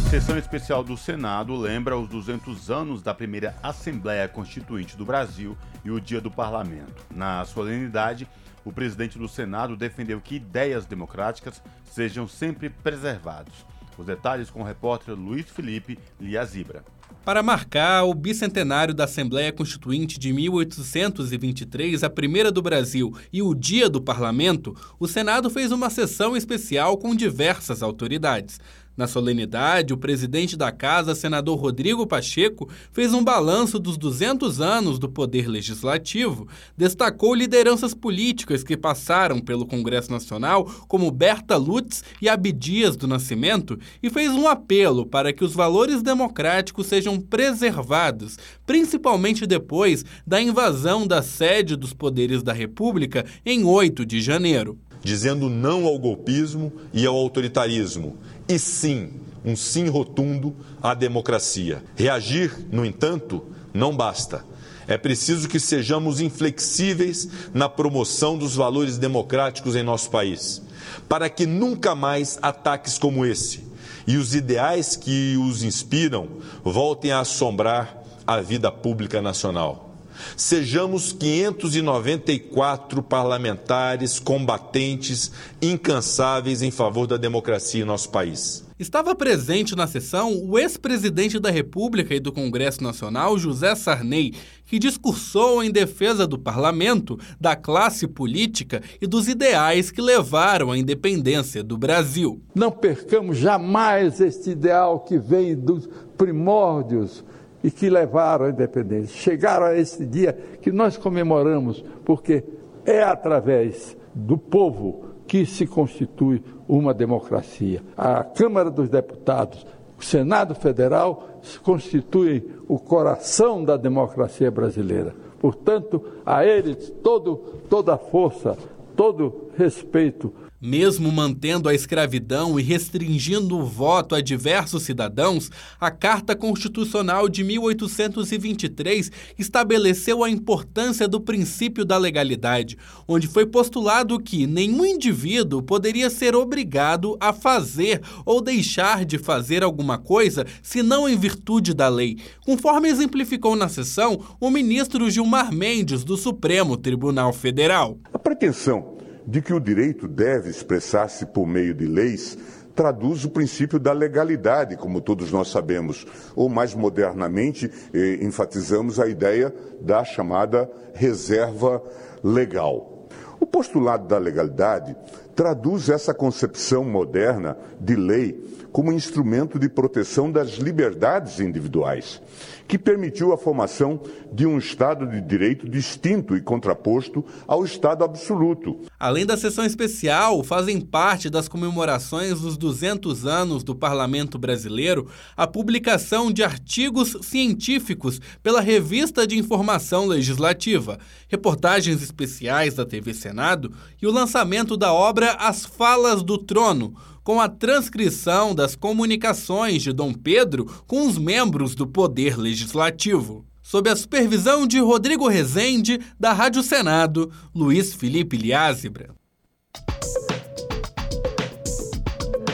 Speaker 1: Sessão especial do Senado lembra os 200 anos da primeira Assembleia Constituinte do Brasil e o Dia do Parlamento. Na solenidade, o presidente do Senado defendeu que ideias democráticas sejam sempre preservadas. Os detalhes com o repórter Luiz Felipe Liazibra.
Speaker 17: Para marcar o bicentenário da Assembleia Constituinte de 1823, a primeira do Brasil, e o Dia do Parlamento, o Senado fez uma sessão especial com diversas autoridades. Na solenidade, o presidente da Casa, senador Rodrigo Pacheco, fez um balanço dos 200 anos do Poder Legislativo, destacou lideranças políticas que passaram pelo Congresso Nacional, como Berta Lutz e Abdias do Nascimento, e fez um apelo para que os valores democráticos sejam preservados, principalmente depois da invasão da sede dos poderes da República em 8 de janeiro.
Speaker 37: Dizendo não ao golpismo e ao autoritarismo e sim, um sim rotundo à democracia. Reagir, no entanto, não basta. É preciso que sejamos inflexíveis na promoção dos valores democráticos em nosso país, para que nunca mais ataques como esse e os ideais que os inspiram voltem a assombrar a vida pública nacional. Sejamos 594 parlamentares combatentes, incansáveis em favor da democracia em nosso país.
Speaker 17: Estava presente na sessão o ex-presidente da República e do Congresso Nacional, José Sarney, que discursou em defesa do parlamento, da classe política e dos ideais que levaram à independência do Brasil.
Speaker 34: Não percamos jamais este ideal que vem dos primórdios e que levaram à independência. Chegaram a esse dia que nós comemoramos, porque é através do povo que se constitui uma democracia. A Câmara dos Deputados, o Senado Federal constituem o coração da democracia brasileira. Portanto, a eles todo, toda a força, todo respeito
Speaker 17: mesmo mantendo a escravidão e restringindo o voto a diversos cidadãos, a Carta Constitucional de 1823 estabeleceu a importância do princípio da legalidade, onde foi postulado que nenhum indivíduo poderia ser obrigado a fazer ou deixar de fazer alguma coisa senão em virtude da lei, conforme exemplificou na sessão o ministro Gilmar Mendes, do Supremo Tribunal Federal.
Speaker 38: A pretensão de que o direito deve expressar-se por meio de leis traduz o princípio da legalidade, como todos nós sabemos, ou mais modernamente eh, enfatizamos a ideia da chamada reserva legal. O postulado da legalidade traduz essa concepção moderna de lei como instrumento de proteção das liberdades individuais que permitiu a formação de um Estado de direito distinto e contraposto ao Estado absoluto.
Speaker 17: Além da sessão especial, fazem parte das comemorações dos 200 anos do Parlamento Brasileiro a publicação de artigos científicos pela Revista de Informação Legislativa, reportagens especiais da TV Senado e o lançamento da obra As Falas do Trono com a transcrição das comunicações de Dom Pedro com os membros do Poder Legislativo. Sob a supervisão de Rodrigo Rezende, da Rádio Senado, Luiz Felipe Liázebra.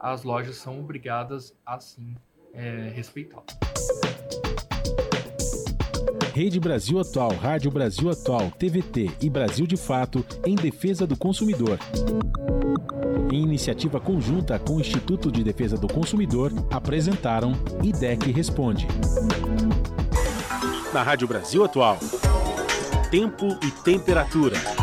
Speaker 29: as lojas são obrigadas a sim é, respeitá-lo.
Speaker 2: Rede Brasil Atual, Rádio Brasil Atual, TVT e Brasil de Fato em defesa do consumidor. em iniciativa conjunta com o Instituto de Defesa do Consumidor, apresentaram IDEC Responde. Na Rádio Brasil Atual, tempo e temperatura.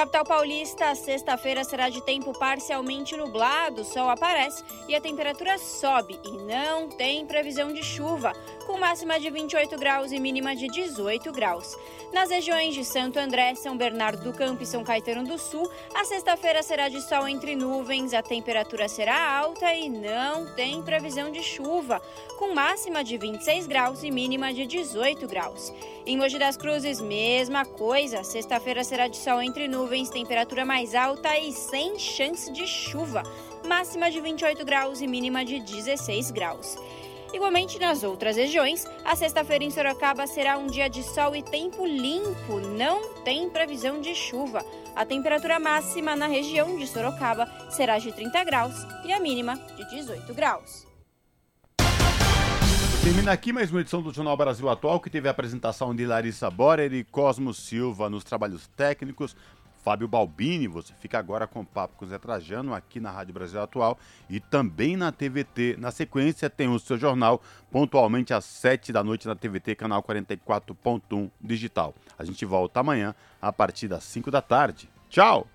Speaker 3: Capital paulista, sexta-feira será de tempo parcialmente nublado, o sol aparece e a temperatura sobe e não tem previsão de chuva, com máxima de 28 graus e mínima de 18 graus. Nas regiões de Santo André, São Bernardo do Campo e São Caetano do Sul, a sexta-feira será de sol entre nuvens, a temperatura será alta e não tem previsão de chuva, com máxima de 26 graus e mínima de 18 graus. Em Mogi das Cruzes, mesma coisa, sexta-feira será de sol entre nuvens, temperatura mais alta e sem chance de chuva, máxima de 28 graus e mínima de 16 graus. Igualmente nas outras regiões, a sexta-feira em Sorocaba será um dia de sol e tempo limpo, não tem previsão de chuva. A temperatura máxima na região de Sorocaba será de 30 graus e a mínima de 18 graus.
Speaker 1: Termina aqui mais uma edição do Jornal Brasil Atual, que teve a apresentação de Larissa Borer e Cosmo Silva nos trabalhos técnicos. Fábio Balbini, você fica agora com o papo com o Zé Trajano aqui na Rádio Brasil Atual e também na TVT. Na sequência tem o seu jornal pontualmente às 7 da noite na TVT, canal 44.1 digital. A gente volta amanhã a partir das 5 da tarde. Tchau!